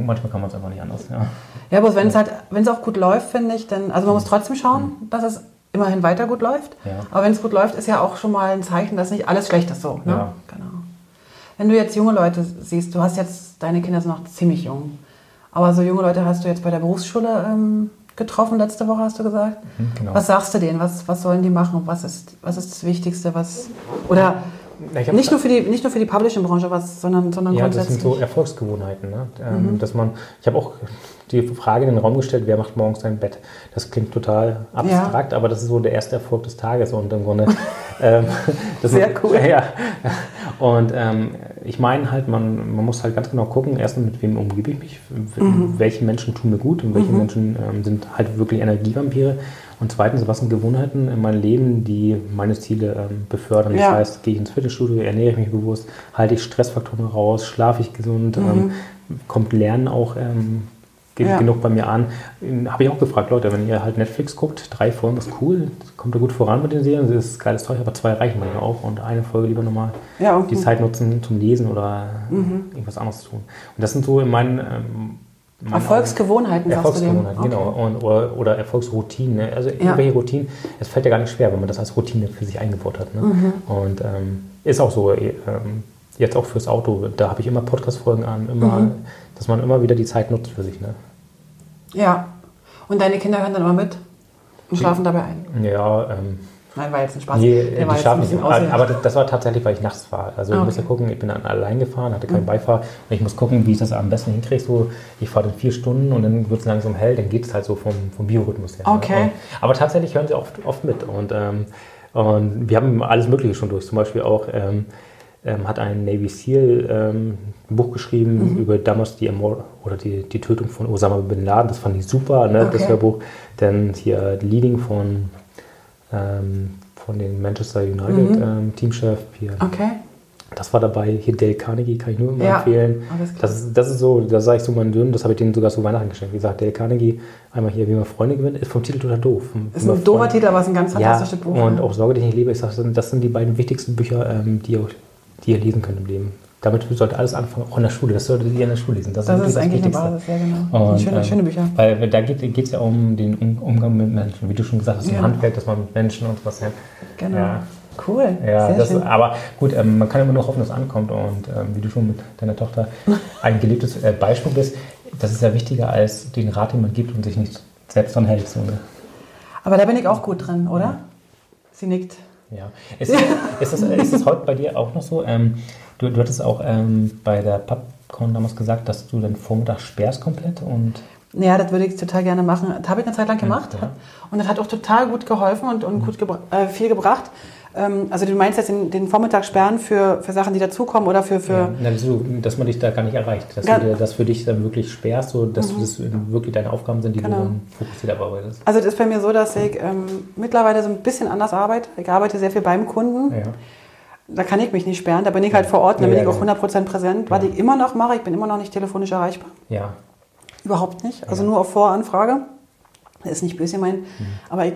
manchmal kann man es einfach nicht anders. Ja, ja aber wenn es halt, wenn es auch gut läuft, finde ich, dann, also man muss trotzdem schauen, mhm. dass es immerhin weiter gut läuft. Ja. Aber wenn es gut läuft, ist ja auch schon mal ein Zeichen, dass nicht alles schlecht ist so. Ne? Ja. Genau. Wenn du jetzt junge Leute siehst, du hast jetzt, deine Kinder sind noch ziemlich jung, aber so junge Leute hast du jetzt bei der Berufsschule ähm, getroffen letzte Woche, hast du gesagt. Mhm, genau. Was sagst du denen? Was, was sollen die machen? Was ist, was ist das Wichtigste? Was, oder nicht nur, für die, nicht nur für die Publishing-Branche, was, sondern, sondern Ja, das sind so Erfolgsgewohnheiten. Ne? Ähm, dass man, ich habe auch die Frage in den Raum gestellt, wer macht morgens sein Bett? Das klingt total abstrakt, aber das ist so der erste Erfolg des Tages und im Grunde. [LAUGHS] ähm, das Sehr ist, cool. Ja. Und ähm, ich meine halt, man, man muss halt ganz genau gucken, erstens mit wem umgebe ich mich, Mhm. welche Menschen tun mir gut und welche Menschen ähm, sind halt wirklich Energievampire. Und zweitens, was sind Gewohnheiten in meinem Leben, die meine Ziele ähm, befördern? Ja. Das heißt, gehe ich ins Fitnessstudio, ernähre ich mich bewusst, halte ich Stressfaktoren raus, schlafe ich gesund, ähm, kommt Lernen auch ähm, ge Mhm. Ja. genug bei mir an. Habe ich auch gefragt, Leute, wenn ihr halt Netflix guckt, drei Folgen ist cool, kommt ihr gut voran mit den Serien, das ist geiles Zeug, aber zwei reichen manchmal auch und eine Folge lieber nochmal Ja, und- die Zeit nutzen zum Lesen oder Mhm. irgendwas anderes tun. Und das sind so in meinen Erfolgsgewohnheiten? Erfolgsgewohnheiten, genau. Okay. Und, oder, oder Erfolgsroutinen. Ne? Also irgendwelche Routinen, es fällt ja gar nicht schwer, wenn man das als Routine für sich eingebaut hat. Ne? Mhm. Und ähm, ist auch so, eh, ähm, jetzt auch fürs Auto, da habe ich immer Podcast-Folgen an, immer, Mhm. dass man immer wieder die Zeit nutzt für sich. Ne? Ja. Und deine Kinder hören dann immer mit und schlafen dabei ein. Ja, ähm, Nein, war jetzt ein Spaß. Nee, Der war jetzt ein bisschen Aber, ausgedacht. aber das, das war tatsächlich, weil ich nachts fahre. Also Ah, ich muss ja okay. gucken, ich bin dann allein gefahren, hatte keinen Beifahrer. Und ich muss gucken, wie ich das am besten hinkriege. So, ich fahre dann vier Stunden und dann wird es langsam hell, dann geht es halt so vom, vom Biorhythmus her. ne? Okay. Und, aber tatsächlich hören sie oft, oft mit. Und, ähm, und wir haben alles Mögliche schon durch. Zum Beispiel auch ähm, ähm, hat ein Navy SEAL ähm, ein Buch geschrieben Mhm. über damals die, oder die, die Tötung von Osama Bin Laden. Das fand ich super, ne, das Okay. Hörbuch. Dann hier Leading von, ähm, von den Manchester United ähm, Teamchef. Hier. Mhm. Okay. Das war dabei. Hier Dale Carnegie kann ich nur immer Ja, empfehlen. Das ist, das ist so, da sage ich so meinen Söhnen, das habe ich denen sogar zu Weihnachten geschenkt. Wie gesagt, Dale Carnegie, einmal hier, wie man Freunde gewinnt, ist vom Titel total doof. Ist ein doofer Titel, aber es ist ein ganz ja, fantastisches Buch. und ne? auch Sorge, die ich nicht liebe. Ich sage, das sind die beiden wichtigsten Bücher, ähm, die, ihr, die ihr lesen könnt im Leben. Damit sollte alles anfangen, auch in der Schule. Das solltet ihr in der Schule lesen. Das, das wirklich ist eigentlich Wichtigste. Basis, ja genau. Und, schöne, ähm, schöne Bücher. Weil da geht es ja um den um Umgang mit Menschen. Wie du schon gesagt hast, im Ja. Handwerk, dass man mit Menschen und was ja. Genau. Ja, Cool. ja Sehr das, schön. aber gut, ähm, man kann immer nur hoffen, dass es ankommt. Und ähm, wie du schon mit deiner Tochter [LAUGHS] ein gelebtes äh, Beispiel bist, das ist ja wichtiger als den Rat, den man gibt und sich nicht selbst dran hält. So, ne? Aber da bin ich auch gut drin, oder? Sie nickt. Ja. Ist, ist, das, ist das heute bei dir auch noch so? Ähm, du, du hattest auch ähm, bei der Popcorn damals gesagt, dass du den Vormittag sperrst komplett und Ja, das würde ich total gerne machen. Das habe ich eine Zeit lang gemacht. Ja. Und das hat auch total gut geholfen und, und gut gebra äh, viel gebracht. Ähm, also du meinst jetzt den, den Vormittag sperren für, für Sachen, die dazukommen oder für... für ja, na, so, dass man dich da gar nicht erreicht. Dass Ga- du das für dich dann wirklich sperrst, so dass das wirklich deine Aufgaben sind, die Genau. du dann fokussiert abarbeitest. Also das ist bei mir so, dass ich ähm, mittlerweile so ein bisschen anders arbeite. Ich arbeite sehr viel beim Kunden. Ja. Da kann ich mich nicht sperren. Da bin ich halt vor Ort und da bin Ja, ich auch genau. 100% präsent. Was ich immer noch mache, ich bin immer noch nicht telefonisch erreichbar. ja. Überhaupt nicht. Also nur auf Voranfrage. Das ist nicht böse gemeint. Aber ich,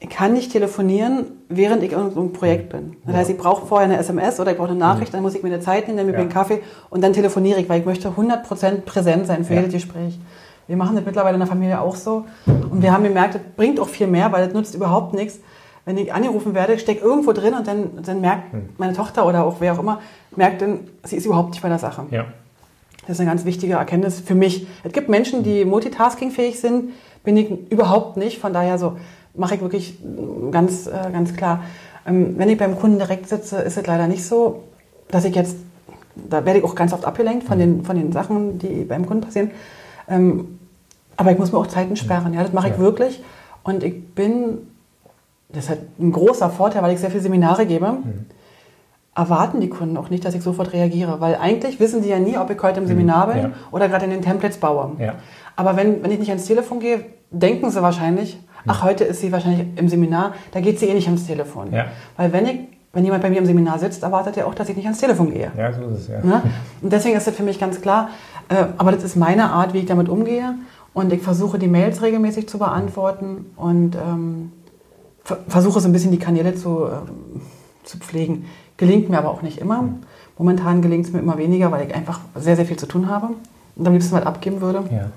ich kann nicht telefonieren, während ich in so einem Projekt bin. Das heißt, ich brauche vorher eine SMS oder ich brauche eine Nachricht, dann muss ich mir eine Zeit nehmen, dann mir Ja. einen Kaffee und dann telefoniere ich, weil ich möchte 100% präsent sein für Ja. jedes Gespräch. Wir machen das mittlerweile in der Familie auch so. Und wir haben gemerkt, das bringt auch viel mehr, weil das nutzt überhaupt nichts. Wenn ich angerufen werde, stecke irgendwo drin und dann, dann merkt meine Tochter oder auch wer auch immer, merkt dann, sie ist überhaupt nicht bei der Sache. ja. Das ist eine ganz wichtige Erkenntnis für mich. Es gibt Menschen, die multitaskingfähig sind, bin ich überhaupt nicht. Von daher so mache ich wirklich ganz, äh, ganz klar. Ähm, wenn ich beim Kunden direkt sitze, ist es leider nicht so, dass ich jetzt, da werde ich auch ganz oft abgelenkt von den, von den Sachen, die beim Kunden passieren. Ähm, aber ich muss mir auch Zeiten sperren. Ja, das mache ich Ja. wirklich. Und ich bin, das hat ein großer Vorteil, weil ich sehr viele Seminare gebe erwarten die Kunden auch nicht, dass ich sofort reagiere, weil eigentlich wissen die ja nie, ob ich heute im Seminar bin ja. oder gerade in den Templates baue. Ja. Aber wenn, wenn ich nicht ans Telefon gehe, denken sie wahrscheinlich, ach, heute ist sie wahrscheinlich im Seminar, da geht sie eh nicht ans Telefon. Ja. Weil wenn, ich, wenn jemand bei mir im Seminar sitzt, erwartet er auch, dass ich nicht ans Telefon gehe. ja, so ist es, ja. Ne? Und deswegen ist das für mich ganz klar. Äh, aber das ist meine Art, wie ich damit umgehe. Und ich versuche, die Mails regelmäßig zu beantworten und ähm, versuche so ein bisschen die Kanäle zu, ähm, zu pflegen. Gelingt mir aber auch nicht immer. Momentan gelingt es mir immer weniger, weil ich einfach sehr, sehr viel zu tun habe und am liebsten was abgeben würde. ja.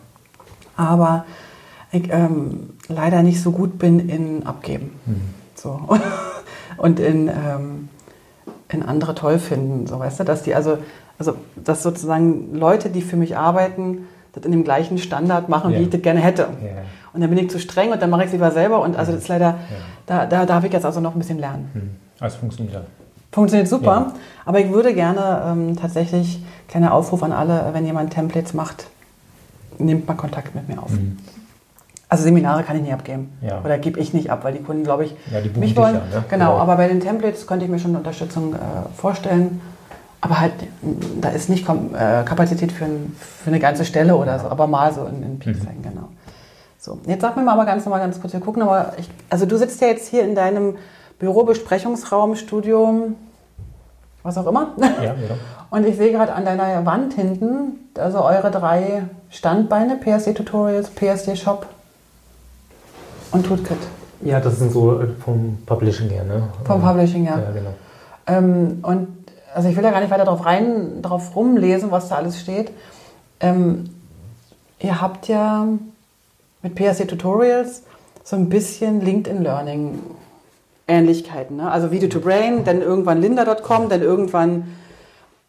Aber ich ähm, leider nicht so gut bin in Abgeben. So. [LAUGHS] Und in, ähm, in andere toll finden, so weißt du, dass die also, also dass sozusagen Leute, die für mich arbeiten, das in dem gleichen Standard machen, Ja. wie ich das gerne hätte. Ja. Und dann bin ich zu streng und dann mache ich es lieber selber. Und also das ist leider, da, da darf ich jetzt also noch ein bisschen lernen. Hm. Also funktioniert ja. Funktioniert super, Ja. aber ich würde gerne ähm, tatsächlich, kleiner Aufruf an alle, wenn jemand Templates macht, nehmt mal Kontakt mit mir auf. Also Seminare kann ich nie abgeben. Mhm. Ja. Oder gebe ich nicht ab, weil die Kunden, glaube ich, Ja, mich wollen. ja, ne? Genau, aber bei den Templates könnte ich mir schon Unterstützung äh, vorstellen. Aber halt, da ist nicht kom- äh, Kapazität für, ein, für eine ganze Stelle oder so, aber mal so in, in Peak sein, genau. So, jetzt sag mir mal aber ganz nochmal ganz kurz, wir gucken aber, ich, also du sitzt ja jetzt hier in deinem Büro, Besprechungsraum, Studio, was auch immer. Ja, [LAUGHS] genau. Und ich sehe gerade an deiner Wand hinten, also eure drei Standbeine, PSD Tutorials, PSD Shop und Tootkit. Ja, das sind so äh, vom Publishing her, ne? Vom Publishing, ja. Ja, genau. Ähm, und also ich will da gar nicht weiter drauf rein, drauf rumlesen, was da alles steht. Ähm, ihr habt ja mit PSD Tutorials so ein bisschen LinkedIn Learning Ähnlichkeiten. Ne? Also Video to Brain, dann irgendwann Linda.com, dann irgendwann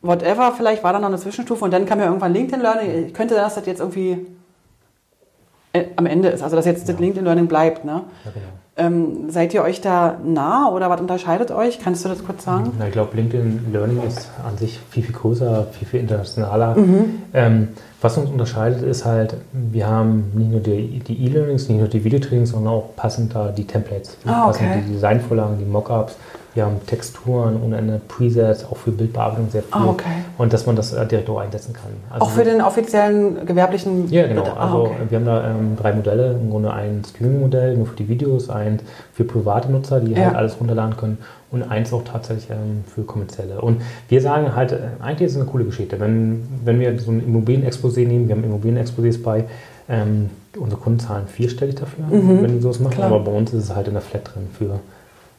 whatever, vielleicht war da noch eine Zwischenstufe und dann kam ja irgendwann LinkedIn Learning. Ich könnte dass das jetzt irgendwie äh, am Ende ist, also dass jetzt das LinkedIn Learning bleibt. Ne? Ja, genau. Ähm, seid ihr euch da nah oder was unterscheidet euch? Kannst du das kurz sagen? Na, ich glaube, LinkedIn Learning ist an sich viel, viel größer, viel, viel internationaler. Mhm. Ähm, was uns unterscheidet, ist halt, wir haben nicht nur die die E-Learnings, nicht nur die Videotrainings, sondern auch passend da die Templates. Ah, Passend okay. die Designvorlagen, die Mockups. Wir haben Texturen ohne Ende, Presets, auch für Bildbearbeitung sehr viel. Ah, okay. Und dass man das äh, direkt auch einsetzen kann. Also Auch für den offiziellen gewerblichen. Ja, genau. Ah, Also okay. wir haben da ähm, drei Modelle. Im Grunde ein Streaming-Modell nur für die Videos, ein für private Nutzer, die Ja. halt alles runterladen können und eins auch tatsächlich ähm, für kommerzielle. Und wir sagen halt, äh, eigentlich ist es eine coole Geschichte. Wenn, wenn wir so ein Immobilien-Exposé nehmen, wir haben Immobilien-Exposés bei, ähm, unsere Kunden zahlen vierstellig dafür, wenn die sowas machen, Mhm. Klar. aber bei uns ist es halt in der Flat drin für,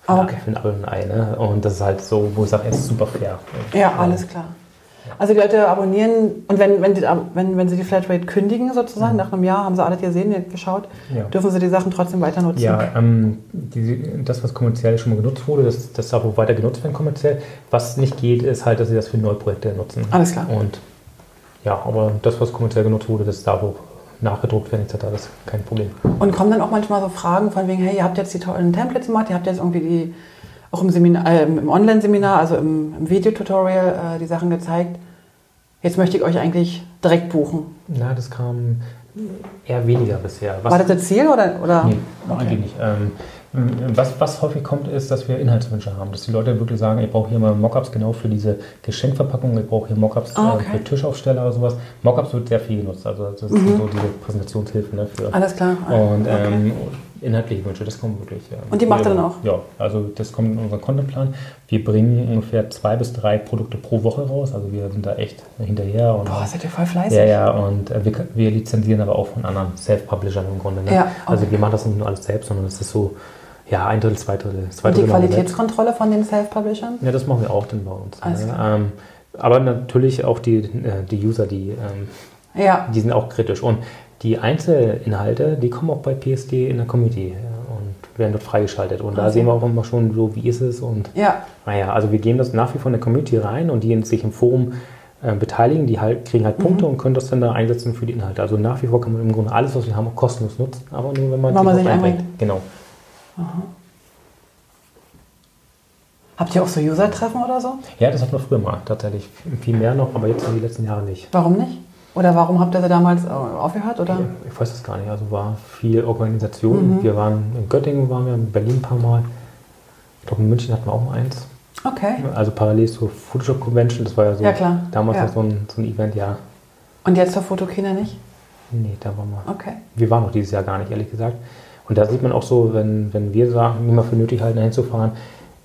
Ah, okay. für ein Apfel und ein Ei. Ne? Und das ist halt so, wo ich sage, es ist super fair. Ja, alles klar. Also die Leute abonnieren und wenn, wenn, die, wenn, wenn sie die Flatrate kündigen sozusagen, nach einem Jahr, haben sie alles gesehen, geschaut, Ja. dürfen sie die Sachen trotzdem weiter nutzen. Ja, ähm, die, das, was kommerziell schon mal genutzt wurde, das, das darf auch weiter genutzt werden kommerziell. Was nicht geht, ist halt, dass sie das für Neuprojekte nutzen. Alles klar. Und ja, aber das, was kommerziell genutzt wurde, das darf auch nachgedruckt werden etc. Das ist kein Problem. Und kommen dann auch manchmal so Fragen von wegen, hey, ihr habt jetzt die tollen Templates gemacht, ihr habt jetzt irgendwie die, auch im, Seminar, äh, im Online-Seminar, also im, im Videotutorial äh, die Sachen gezeigt. Jetzt möchte ich euch eigentlich direkt buchen. Na, das kam eher weniger bisher. Was, War das das Ziel oder? oder? Nee, Okay. eigentlich nicht. Ähm, was, was häufig kommt, ist, dass wir Inhaltswünsche haben. Dass die Leute wirklich sagen, ich brauche hier mal Mockups genau für diese Geschenkverpackung, ich brauche hier Mockups äh, okay. für Tischaufsteller oder sowas. Mockups wird sehr viel genutzt. Also das ist so diese Präsentationshilfe ne, für Alles klar. Und Okay. ähm, inhaltliche Wünsche, das kommt wirklich. Ja. Und die macht ihr dann auch? Ja, also das kommt in unseren Contentplan. Wir bringen ungefähr zwei bis drei Produkte pro Woche raus. Also wir sind da echt hinterher. Und Boah, seid ihr voll fleißig. ja, ja, und äh, wir, wir lizenzieren aber auch von anderen Self-Publishern im Grunde. Ne? Ja, okay. Also wir machen das nicht nur alles selbst, sondern es ist so, ja, ein Drittel, zwei Drittel. Zwei Und die. Qualitätskontrolle von den Self-Publishern? Ja, das machen wir auch dann bei uns. Alles ne? ähm, aber natürlich auch die, äh, die User, die, ähm, Ja. die sind auch kritisch. Und die Einzelinhalte, die kommen auch bei PSD in der Community und werden dort freigeschaltet. Und da Okay. sehen wir auch immer schon so, wie ist es. Und Ja. naja, also wir geben das nach wie vor in der Community rein und die die sich im Forum äh, beteiligen, die halt, kriegen halt Punkte Mhm. und können das dann da einsetzen für die Inhalte. Also nach wie vor kann man im Grunde alles, was wir haben, auch kostenlos nutzen, aber nur wenn man, Wenn man sich einbringt. Genau. Habt ihr auch so User-Treffen oder so? Ja, das hatten wir früher mal tatsächlich. Viel mehr noch, aber jetzt in den letzten Jahren nicht. Warum nicht? Oder warum habt ihr sie damals äh, aufgehört? Oder? Ich weiß das gar nicht. Also war viel Organisation. Wir waren in Göttingen, waren wir in Berlin ein paar Mal. Ich glaube, in München hatten wir auch mal eins. Okay. Also parallel zur Photoshop Convention. Das war ja so Ja, klar. damals Ja. so ein, so ein Event, ja. Und jetzt zur Fotokina nicht? Nee, da waren wir. Okay. Wir waren noch dieses Jahr gar nicht, ehrlich gesagt. Und da sieht man auch so, wenn, wenn wir sagen, nicht mal für nötig halten, dahin zu fahren,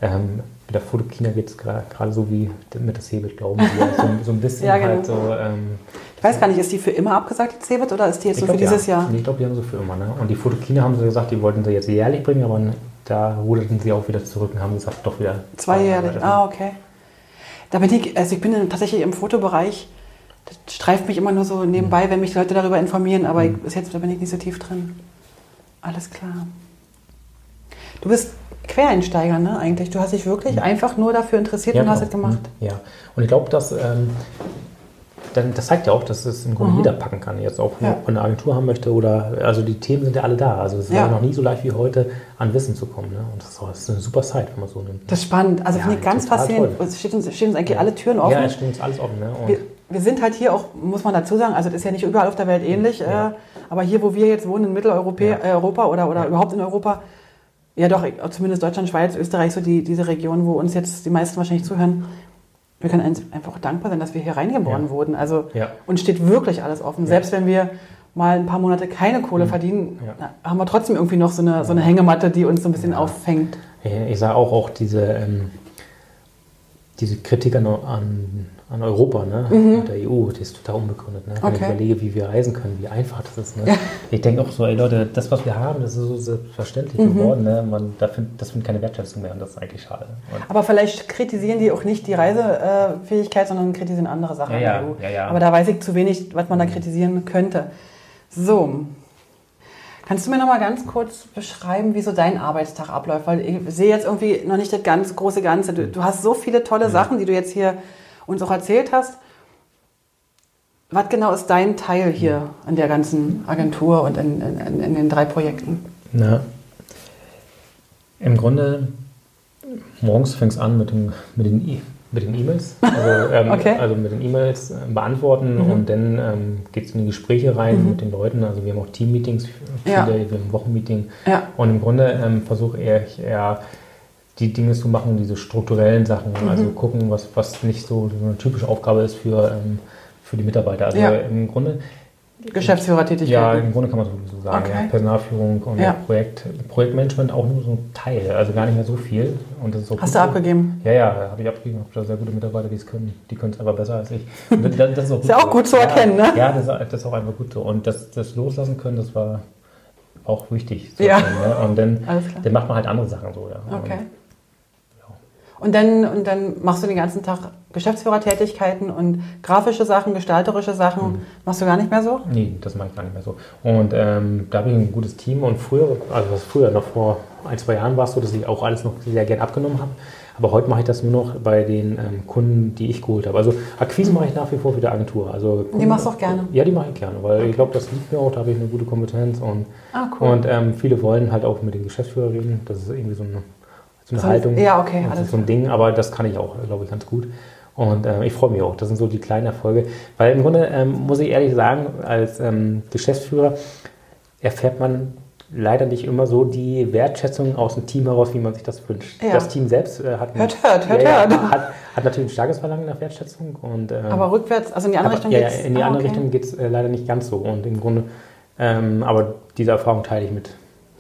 ähm, mit der Fotokina geht es gerade so wie mit der Cebit, glauben wir. [LAUGHS] So, so ein bisschen Ja, genau. halt so. Ähm, Ich weiß gar nicht, ist die für immer abgesagt, die Cebit, oder ist die jetzt ich nur für glaub, dieses ja. Jahr? Ich glaube, die haben sie für immer. Ne? Und die Fotokina haben sie gesagt, die wollten sie jetzt jährlich bringen, aber da ruderten sie auch wieder zurück und haben gesagt, doch wieder Zweijährlich. Ah, okay. Da bin ich, also ich bin tatsächlich im Fotobereich, das streift mich immer nur so nebenbei, wenn mich Leute darüber informieren, aber ich, bis jetzt da bin ich nicht so tief drin. Alles klar. Du bist Quereinsteiger, ne, eigentlich? Du hast dich wirklich einfach nur dafür interessiert und hast genau. es gemacht. Ja, und ich glaube, dass ähm, dann, das zeigt ja auch, dass es im Grunde mhm. jeder packen kann. Jetzt auch, ja. eine Agentur haben möchte oder, also die Themen sind ja alle da. Also es ja. war noch nie so leicht wie heute, an Wissen zu kommen. Ne? Und das, das, ist eine super Zeit, wenn man so nimmt. Das ist spannend. Also ja, finde ich ganz faszinierend. Es stehen uns, steht uns eigentlich alle Türen offen. Ja, es steht uns alles offen. Ne? Wir, wir, sind halt hier auch, muss man dazu sagen, also das ist ja nicht überall auf der Welt ähnlich, äh, aber hier, wo wir jetzt wohnen, in Mitteleuropa äh, Europa oder, oder überhaupt in Europa, ja doch, zumindest Deutschland, Schweiz, Österreich, so die, diese Region, wo uns jetzt die meisten wahrscheinlich zuhören, wir können einfach dankbar sein, dass wir hier reingeboren ja. wurden. Also ja. uns steht wirklich alles offen. Ja. Selbst wenn wir mal ein paar Monate keine Kohle mhm. verdienen, haben wir trotzdem irgendwie noch so eine, so eine Hängematte, die uns so ein bisschen auffängt. Ich sage auch, auch diese, ähm, diese Kritik an, an an Europa, ne? Mhm. Mit der EU, die ist total unbegründet. Ne? Wenn okay. ich überlege, wie wir reisen können, wie einfach das ist. Ne? Ja. Ich denke auch so, ey Leute, das, was wir haben, das ist so selbstverständlich mhm. geworden. Ne? Man, da find, das findet keine Wertschätzung mehr und das ist eigentlich schade. Und Aber vielleicht kritisieren die auch nicht die Reisefähigkeit, sondern kritisieren andere Sachen ja, an der EU. Ja, Aber da weiß ich zu wenig, was man da kritisieren könnte. So, Kannst du mir noch mal ganz kurz beschreiben, wie so dein Arbeitstag abläuft? Weil ich sehe jetzt irgendwie noch nicht das ganz große Ganze. Du, du hast so viele tolle Sachen, die du jetzt hier uns auch erzählt hast. Was genau ist dein Teil hier an der ganzen Agentur und in, in, in den drei Projekten? Na, im Grunde, morgens fängt es an mit, dem, mit den mit den E-Mails, also, ähm, [LAUGHS] okay. also, mit den E-Mails äh, beantworten mhm. und dann ähm, geht es in die Gespräche rein mhm. mit den Leuten. Also wir haben auch Team-Meetings, ja. wir haben ein Wochenmeeting ja. und im Grunde ähm, versuche ich eher die Dinge zu machen, diese strukturellen Sachen, mhm. also gucken, was, was nicht so eine typische Aufgabe ist für, ähm, für die Mitarbeiter. Also ja. im Grunde Geschäftsführertätigkeit. Ja, im Grunde kann man so sagen. Okay. Ja. Personalführung und ja. Projekt, Projektmanagement auch nur so ein Teil, also gar nicht mehr so viel. Und das ist auch Hast du abgegeben? Ja, ja, habe ich abgegeben. Ich habe da sehr gute Mitarbeiter, die es können. Die können es aber besser als ich. Das, das, ist auch [LAUGHS] gut, ist ja auch gut zu erkennen, ne? Ja, das, das, ist auch einfach gut so. Und das, das loslassen können, das war auch wichtig. ja. Erkennen, ne? Und dann, dann macht man halt andere Sachen so. Ja. Okay. Und dann, und dann machst du den ganzen Tag Geschäftsführertätigkeiten und grafische Sachen, gestalterische Sachen. Mhm. Machst du gar nicht mehr so? Nee, das mache ich gar nicht mehr so. Und ähm, da habe ich ein gutes Team. Und früher, also was früher, noch vor ein, zwei Jahren war es so, dass ich auch alles noch sehr gern abgenommen habe. Aber heute mache ich das nur noch bei den ähm, Kunden, die ich geholt habe. Also Akquise mache ich nach wie vor für die Agentur. Also Kunden, die machst du auch gerne? Ja, die mache ich gerne, weil okay. ich glaube, das liegt mir auch, da habe ich eine gute Kompetenz. Und, ah, cool. und ähm, viele wollen halt auch mit den Geschäftsführern reden. Das ist irgendwie so eine so eine Haltung. Ja, okay. Das ist so ein Ding, aber das kann ich auch, glaube ich, ganz gut. Und äh, ich freue mich auch. Das sind so die kleinen Erfolge. Weil im Grunde ähm, muss ich ehrlich sagen, als ähm, Geschäftsführer erfährt man leider nicht immer so die Wertschätzung aus dem Team heraus, wie man sich das wünscht. Ja. Das Team selbst äh, hat, hört, hört, hört, ja, hört. Hat, hat, natürlich ein starkes Verlangen nach Wertschätzung. Und, ähm, aber rückwärts, also in die andere aber, Richtung geht es? Ja, in die ah, andere okay. Richtung geht es äh, leider nicht ganz so. Und im Grunde, ähm, aber diese Erfahrung teile ich mit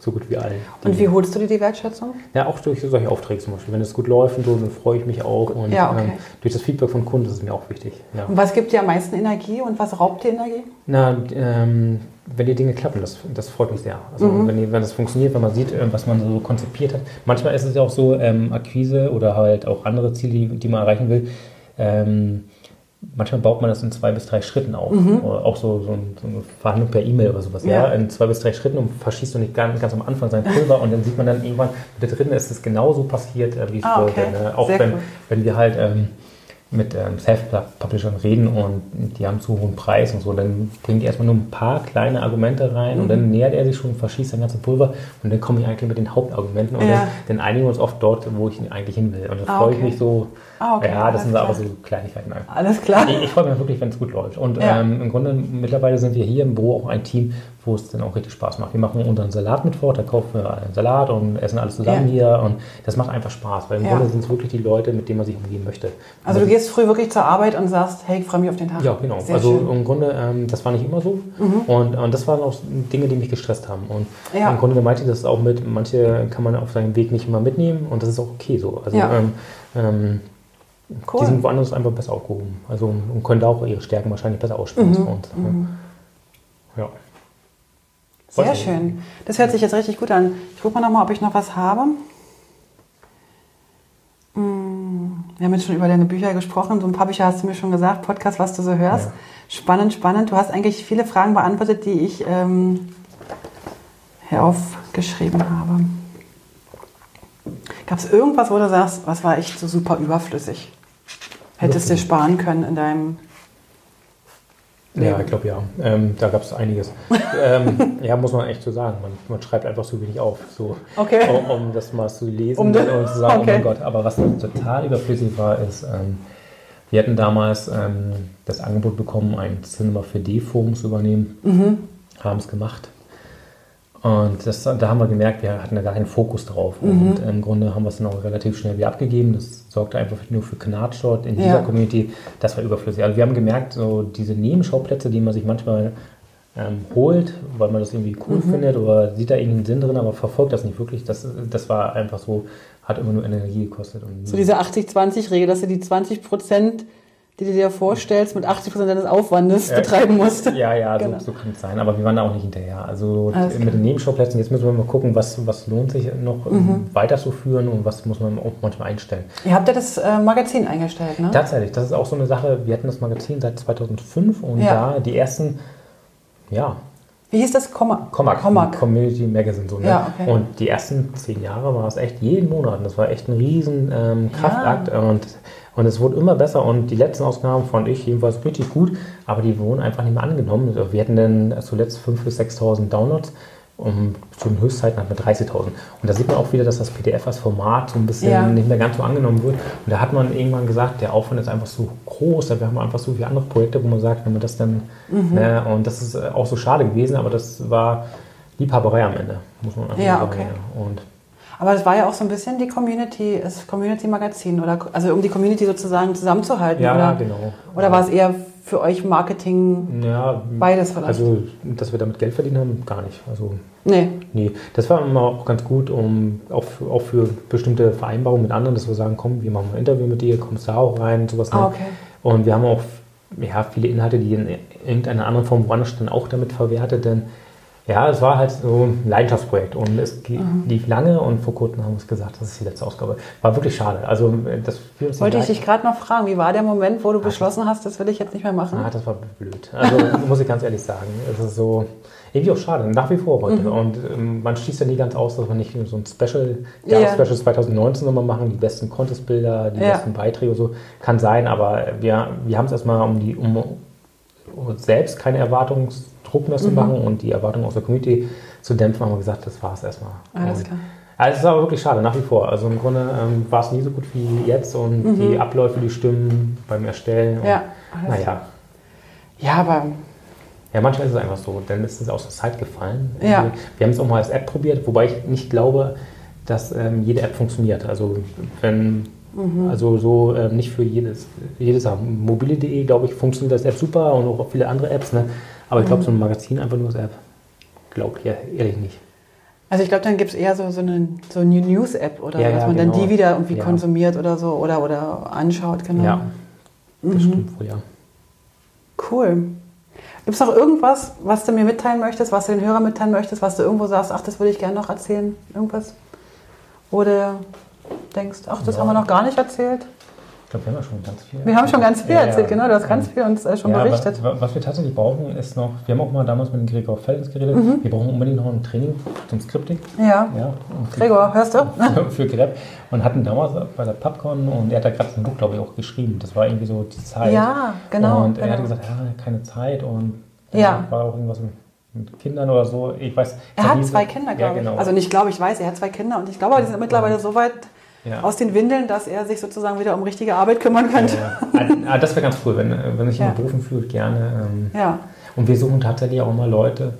so gut wie allen. Und wie holst du dir die Wertschätzung? Ja, auch durch solche Aufträge zum Beispiel. Wenn es gut läuft und so, dann freue ich mich auch. Und ja, okay. ähm, durch das Feedback von Kunden ist es mir auch wichtig. Ja. Und was gibt dir am meisten Energie und was raubt dir Energie? Na, ähm, wenn die Dinge klappen, das, das freut mich sehr. Also mhm. wenn, die, wenn das funktioniert, wenn man sieht, äh, was man so konzipiert hat. Manchmal ist es ja auch so, ähm, Akquise oder halt auch andere Ziele, die, die man erreichen will. Ähm, manchmal baut man das in zwei bis drei Schritten auf. Mhm. Auch so, so, eine Verhandlung per E-Mail oder sowas. Ja. ja. In zwei bis drei Schritten und verschießt du nicht ganz, ganz am Anfang sein Pulver und dann sieht man dann irgendwann, mit der dritten ist es genauso passiert, äh, wie es ah, okay. Ne? Auch wenn, cool. wenn wir halt ähm, mit ähm, Self-Publishern reden und die haben zu hohen Preis und so, dann bringen die erstmal nur ein paar kleine Argumente rein mhm. und dann nähert er sich schon, verschießt sein ganzes Pulver und dann komme ich eigentlich mit den Hauptargumenten und ja. dann, dann, einigen wir uns oft dort, wo ich eigentlich hin will. Und dann ah, freue okay. ich mich so, ah, okay. ja, das sind klar. aber so Kleinigkeiten. Alles klar. Ich, ich freue mich wirklich, wenn es gut läuft. Und ja. ähm, im Grunde, mittlerweile sind wir hier im Büro auch ein Team, wo es dann auch richtig Spaß macht. Wir machen unseren Salatmittwoch, da kaufen wir einen Salat und essen alles zusammen ja. hier und das macht einfach Spaß, weil im ja. Grunde sind es wirklich die Leute, mit denen man sich umgehen möchte. Also du gehst früh wirklich zur Arbeit und sagst, hey, ich freue mich auf den Tag. Ja, genau. Sehr also schön. im Grunde, ähm, das war nicht immer so mhm. und, und das waren auch Dinge, die mich gestresst haben und ja. im Grunde meinte ich das auch mit, manche kann man auf seinem Weg nicht immer mitnehmen und das ist auch okay so. Also ähm, ähm, Cool. Die sind woanders einfach besser aufgehoben. Also und können da auch ihre Stärken wahrscheinlich besser ausspielen mhm. als bei uns. Mhm. Ja. Sehr schön. Das hört sich jetzt richtig gut an. Ich gucke mal nochmal, ob ich noch was habe. Hm, wir haben jetzt schon über deine Bücher gesprochen. So ein paar Bücher hast du mir schon gesagt. Podcast, was du so hörst. Ja. Spannend, spannend. Du hast eigentlich viele Fragen beantwortet, die ich ähm, hier aufgeschrieben habe. Gab es irgendwas, wo du sagst, was war echt so super überflüssig? Hättest du sparen können in deinem Ja, ich glaube ja. Ähm, da gab es einiges. [LAUGHS] ähm, ja, muss man echt so sagen. Man, man, schreibt einfach so wenig auf, so, okay. um, um, das mal zu lesen um und zu sagen, okay. oh mein Gott. Aber was total überflüssig war, ist, ähm, wir hatten damals ähm, das Angebot bekommen, ein Cinema 4D-Forum zu übernehmen. Mhm. Haben es gemacht. Und das, da haben wir gemerkt, wir hatten da gar keinen Fokus drauf. Mhm. Und im Grunde haben wir es dann auch relativ schnell wieder abgegeben. Das sorgte einfach nur für Knatsch dort in dieser ja. Community. Das war überflüssig. Also wir haben gemerkt, so diese Nebenschauplätze, die man sich manchmal ähm, holt, weil man das irgendwie cool mhm. findet oder sieht da irgendeinen Sinn drin, aber verfolgt das nicht wirklich. Das, das war einfach so, hat immer nur Energie gekostet. so diese 80-20-Regel, dass du die 20 Prozent die du dir vorstellst, mit 80 Prozent deines Aufwandes ja, betreiben musst. Ja, ja, genau. so, so, kann es sein. Aber wir waren da auch nicht hinterher. Also Alles mit klar. den Nebenschauplätzen, jetzt müssen wir mal gucken, was, was lohnt sich noch mhm. weiterzuführen und was muss man auch manchmal einstellen. Ihr habt ja das äh, Magazin eingestellt, ne? Tatsächlich, das ist auch so eine Sache. Wir hatten das Magazin seit 2005 und ja. da die ersten, ja, wie hieß das? Comac. Comac. Comac. Community Magazine. So, ne? ja, okay. Und die ersten zehn Jahre war es echt jeden Monat. Und das war echt ein riesen ähm, Kraftakt. Ja. Und und es wurde immer besser und die letzten Ausgaben fand ich jedenfalls richtig gut, aber die wurden einfach nicht mehr angenommen. Wir hatten dann zuletzt 5.000 bis 6.000 Downloads und zu den Höchstzeiten hatten wir 30.000. Und da sieht man auch wieder, dass das PDF als Format so ein bisschen ja. nicht mehr ganz so angenommen wird. Und da hat man irgendwann gesagt, der Aufwand ist einfach so groß, wir haben einfach so viele andere Projekte, wo man sagt, wenn man das dann, mhm. ne, und das ist auch so schade gewesen, aber das war Liebhaberei am Ende, muss man einfach ja, sagen. Okay. Und aber es war ja auch so ein bisschen die Community, das Community-Magazin, oder also um die Community sozusagen zusammenzuhalten. Ja, oder, genau. Oder war es eher für euch Marketing ja, beides vielleicht? Also, dass wir damit Geld verdient haben, gar nicht. Also, nee. Nee. Das war immer auch ganz gut, um auch für, auch für bestimmte Vereinbarungen mit anderen, dass wir sagen, komm, wir machen ein Interview mit dir, kommst da auch rein, sowas. Ah, okay. Und wir haben auch ja, viele Inhalte, die in irgendeiner anderen Form woanders dann auch damit verwertet, denn ja, es war halt so ein Leidenschaftsprojekt und es mhm. lief lange und vor kurzem haben wir es gesagt, das ist die letzte Ausgabe. War wirklich schade. Also das Wollte ich dich gerade noch fragen, wie war der Moment, wo du Ach, beschlossen hast, das will ich jetzt nicht mehr machen? Ah, das war blöd. Also [LAUGHS] muss ich ganz ehrlich sagen. Es ist so irgendwie auch schade, nach wie vor heute. Mhm. Und ähm, man schließt ja nie ganz aus, dass man nicht so ein Special, Jahresspecial yeah. 2019 nochmal machen, die besten Contestbilder, die ja. besten Beiträge so. Kann sein, aber wir, wir haben es erstmal um die um uns selbst keine Erwartungs Druck mehr zu mhm. machen und die Erwartungen aus der Community zu dämpfen, haben wir gesagt, das war es erstmal. Alles klar. Also es ist aber wirklich schade, nach wie vor. Also im Grunde ähm, war es nie so gut wie jetzt und mhm. die Abläufe, die stimmen beim Erstellen. Und, ja. Naja. Ja, aber. Ja, manchmal ist es einfach so, dann ist es aus der Zeit gefallen. Ja. Wir haben es auch mal als App probiert, wobei ich nicht glaube, dass ähm, jede App funktioniert. Also wenn Mhm. Also so äh, nicht für jedes, jedes Mobile.de, glaube ich, funktioniert das App super und auch viele andere Apps. Ne? Aber ich glaube, so ein Magazin einfach nur als App, glaube ich ja, ehrlich nicht. Also ich glaube, dann gibt es eher so, so eine, so eine News-App oder ja, dass man genau. dann die wieder irgendwie ja. konsumiert oder so oder, oder anschaut, genau. Ja, das mhm. stimmt wohl, ja. Cool. Gibt es noch irgendwas, was du mir mitteilen möchtest, was du den Hörern mitteilen möchtest, was du irgendwo sagst, ach, das würde ich gerne noch erzählen? Irgendwas? Oder denkst, ach, das haben wir noch gar nicht erzählt? Glaube, wir haben ja schon ganz viel. Wir haben schon ganz viel ja, erzählt, genau. Du hast ganz viel uns äh, schon ja, berichtet. Was, was, wir tatsächlich brauchen, ist noch, wir haben auch mal damals mit dem Gregor Feldens geredet, mhm. wir brauchen unbedingt noch ein Training zum Scripting. Ja. ja Gregor, hörst du? [LAUGHS] für Grep. Und hatten damals bei der PubCon und er hat da gerade ein Buch, glaube ich, auch geschrieben. Das war irgendwie so die Zeit. Ja, genau. Und er genau. hat gesagt, ja, keine Zeit und ja. war auch irgendwas mit Kindern oder so. Ich weiß. Er hat zwei Kinder, glaube ja, genau. ich. Also nicht glaube ich weiß, er hat zwei Kinder und ich glaube, die sind mittlerweile so weit ja. aus den Windeln, dass er sich sozusagen wieder um richtige Arbeit kümmern könnte. Ja, ja. das wäre ganz cool, wenn, wenn sich jemand berufen fühlt, gerne. Ähm, ja. Und wir suchen tatsächlich auch immer Leute,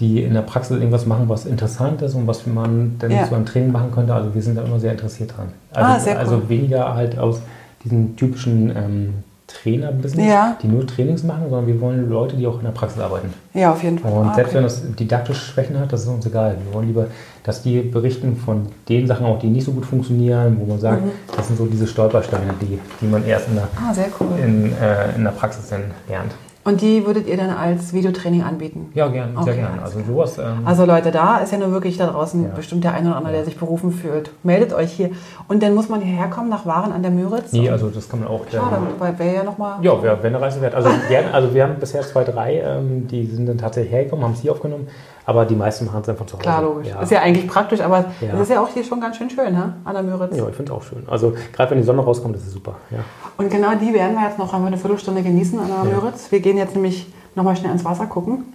die in der Praxis irgendwas machen, was interessant ist und was man dann ja. so ein Training machen könnte. Also wir sind da immer sehr interessiert dran. Also, ah, sehr also cool. also weniger halt aus diesen typischen ähm, Trainer-Business, ja. die nur Trainings machen, sondern wir wollen Leute, die auch in der Praxis arbeiten. Ja, auf jeden Fall. Und ah, selbst okay. wenn das didaktische Schwächen hat, das ist uns egal. Wir wollen lieber, dass die berichten von den Sachen auch, die nicht so gut funktionieren, wo man sagt, mhm. das sind so diese Stolpersteine, die, die man erst in der, ah, cool. in, äh, in der Praxis dann lernt. Und die würdet ihr dann als Videotraining anbieten? Ja, gerne, okay, sehr gerne. Also sowas. Ähm also Leute, da ist ja nur wirklich da draußen ja. bestimmt der eine oder andere, ja. der sich berufen fühlt. Meldet euch hier. Und dann muss man hierher kommen nach Waren an der Müritz? Nee, also das kann man auch. Schade, ähm, weil wäre ja nochmal. Ja, wäre wär eine Reise wert. Also, [LAUGHS] gerne, also wir haben bisher zwei, drei, ähm, die sind dann tatsächlich hergekommen, haben sie aufgenommen. Aber die meisten machen es einfach zu Hause. Klar, logisch. Ja. Ist ja eigentlich praktisch, aber es ist ja auch hier schon ganz schön schön, ne? an der Müritz. Ja, ich finde es auch schön. Also gerade wenn die Sonne rauskommt, ist es super. Ja. Und genau die werden wir jetzt noch einmal eine Viertelstunde genießen an der Müritz. Wir gehen jetzt nämlich nochmal schnell ins Wasser gucken?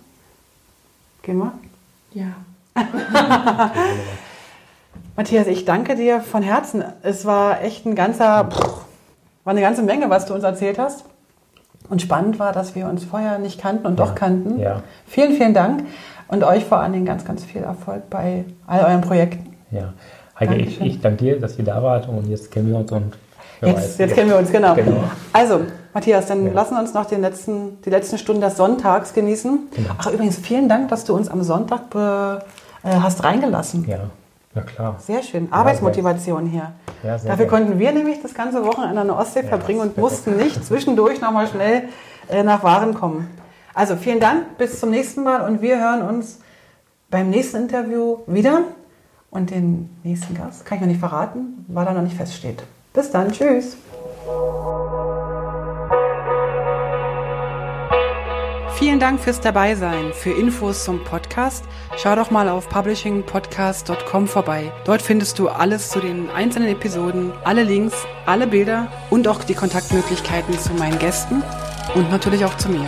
Gehen wir? Ja. [LAUGHS] Matthias, ich danke dir von Herzen. Es war echt ein ganzer, pff, war eine ganze Menge, was du uns erzählt hast. Und spannend war, dass wir uns vorher nicht kannten und Ja. doch kannten. Ja. Vielen, vielen Dank und euch vor allen Dingen ganz, ganz viel Erfolg bei all euren Projekten. Ja. Heike, ich, ich danke dir, dass ihr da wart und jetzt kennen wir uns und Jetzt, weiß, jetzt kennen wir uns, genau. Genau. Also, Matthias, dann Ja. lassen wir uns noch den letzten, die letzten Stunden des Sonntags genießen. Genau. Ach, übrigens, vielen Dank, dass du uns am Sonntag be, äh, hast reingelassen. Ja, na klar. Sehr schön. Arbeitsmotivation hier. Ja, sehr Dafür gerne. konnten wir nämlich das ganze Wochenende an der Ostsee Ja, verbringen und mussten nicht zwischendurch nochmal schnell äh, nach Waren kommen. Also vielen Dank, bis zum nächsten Mal und wir hören uns beim nächsten Interview wieder. Und den nächsten Gast kann ich noch nicht verraten, weil er noch nicht feststeht. Bis dann, tschüss. Vielen Dank fürs Dabeisein. Für Infos zum Podcast schau doch mal auf publishingpodcast.com vorbei. Dort findest du alles zu den einzelnen Episoden, alle Links, alle Bilder und auch die Kontaktmöglichkeiten zu meinen Gästen und natürlich auch zu mir.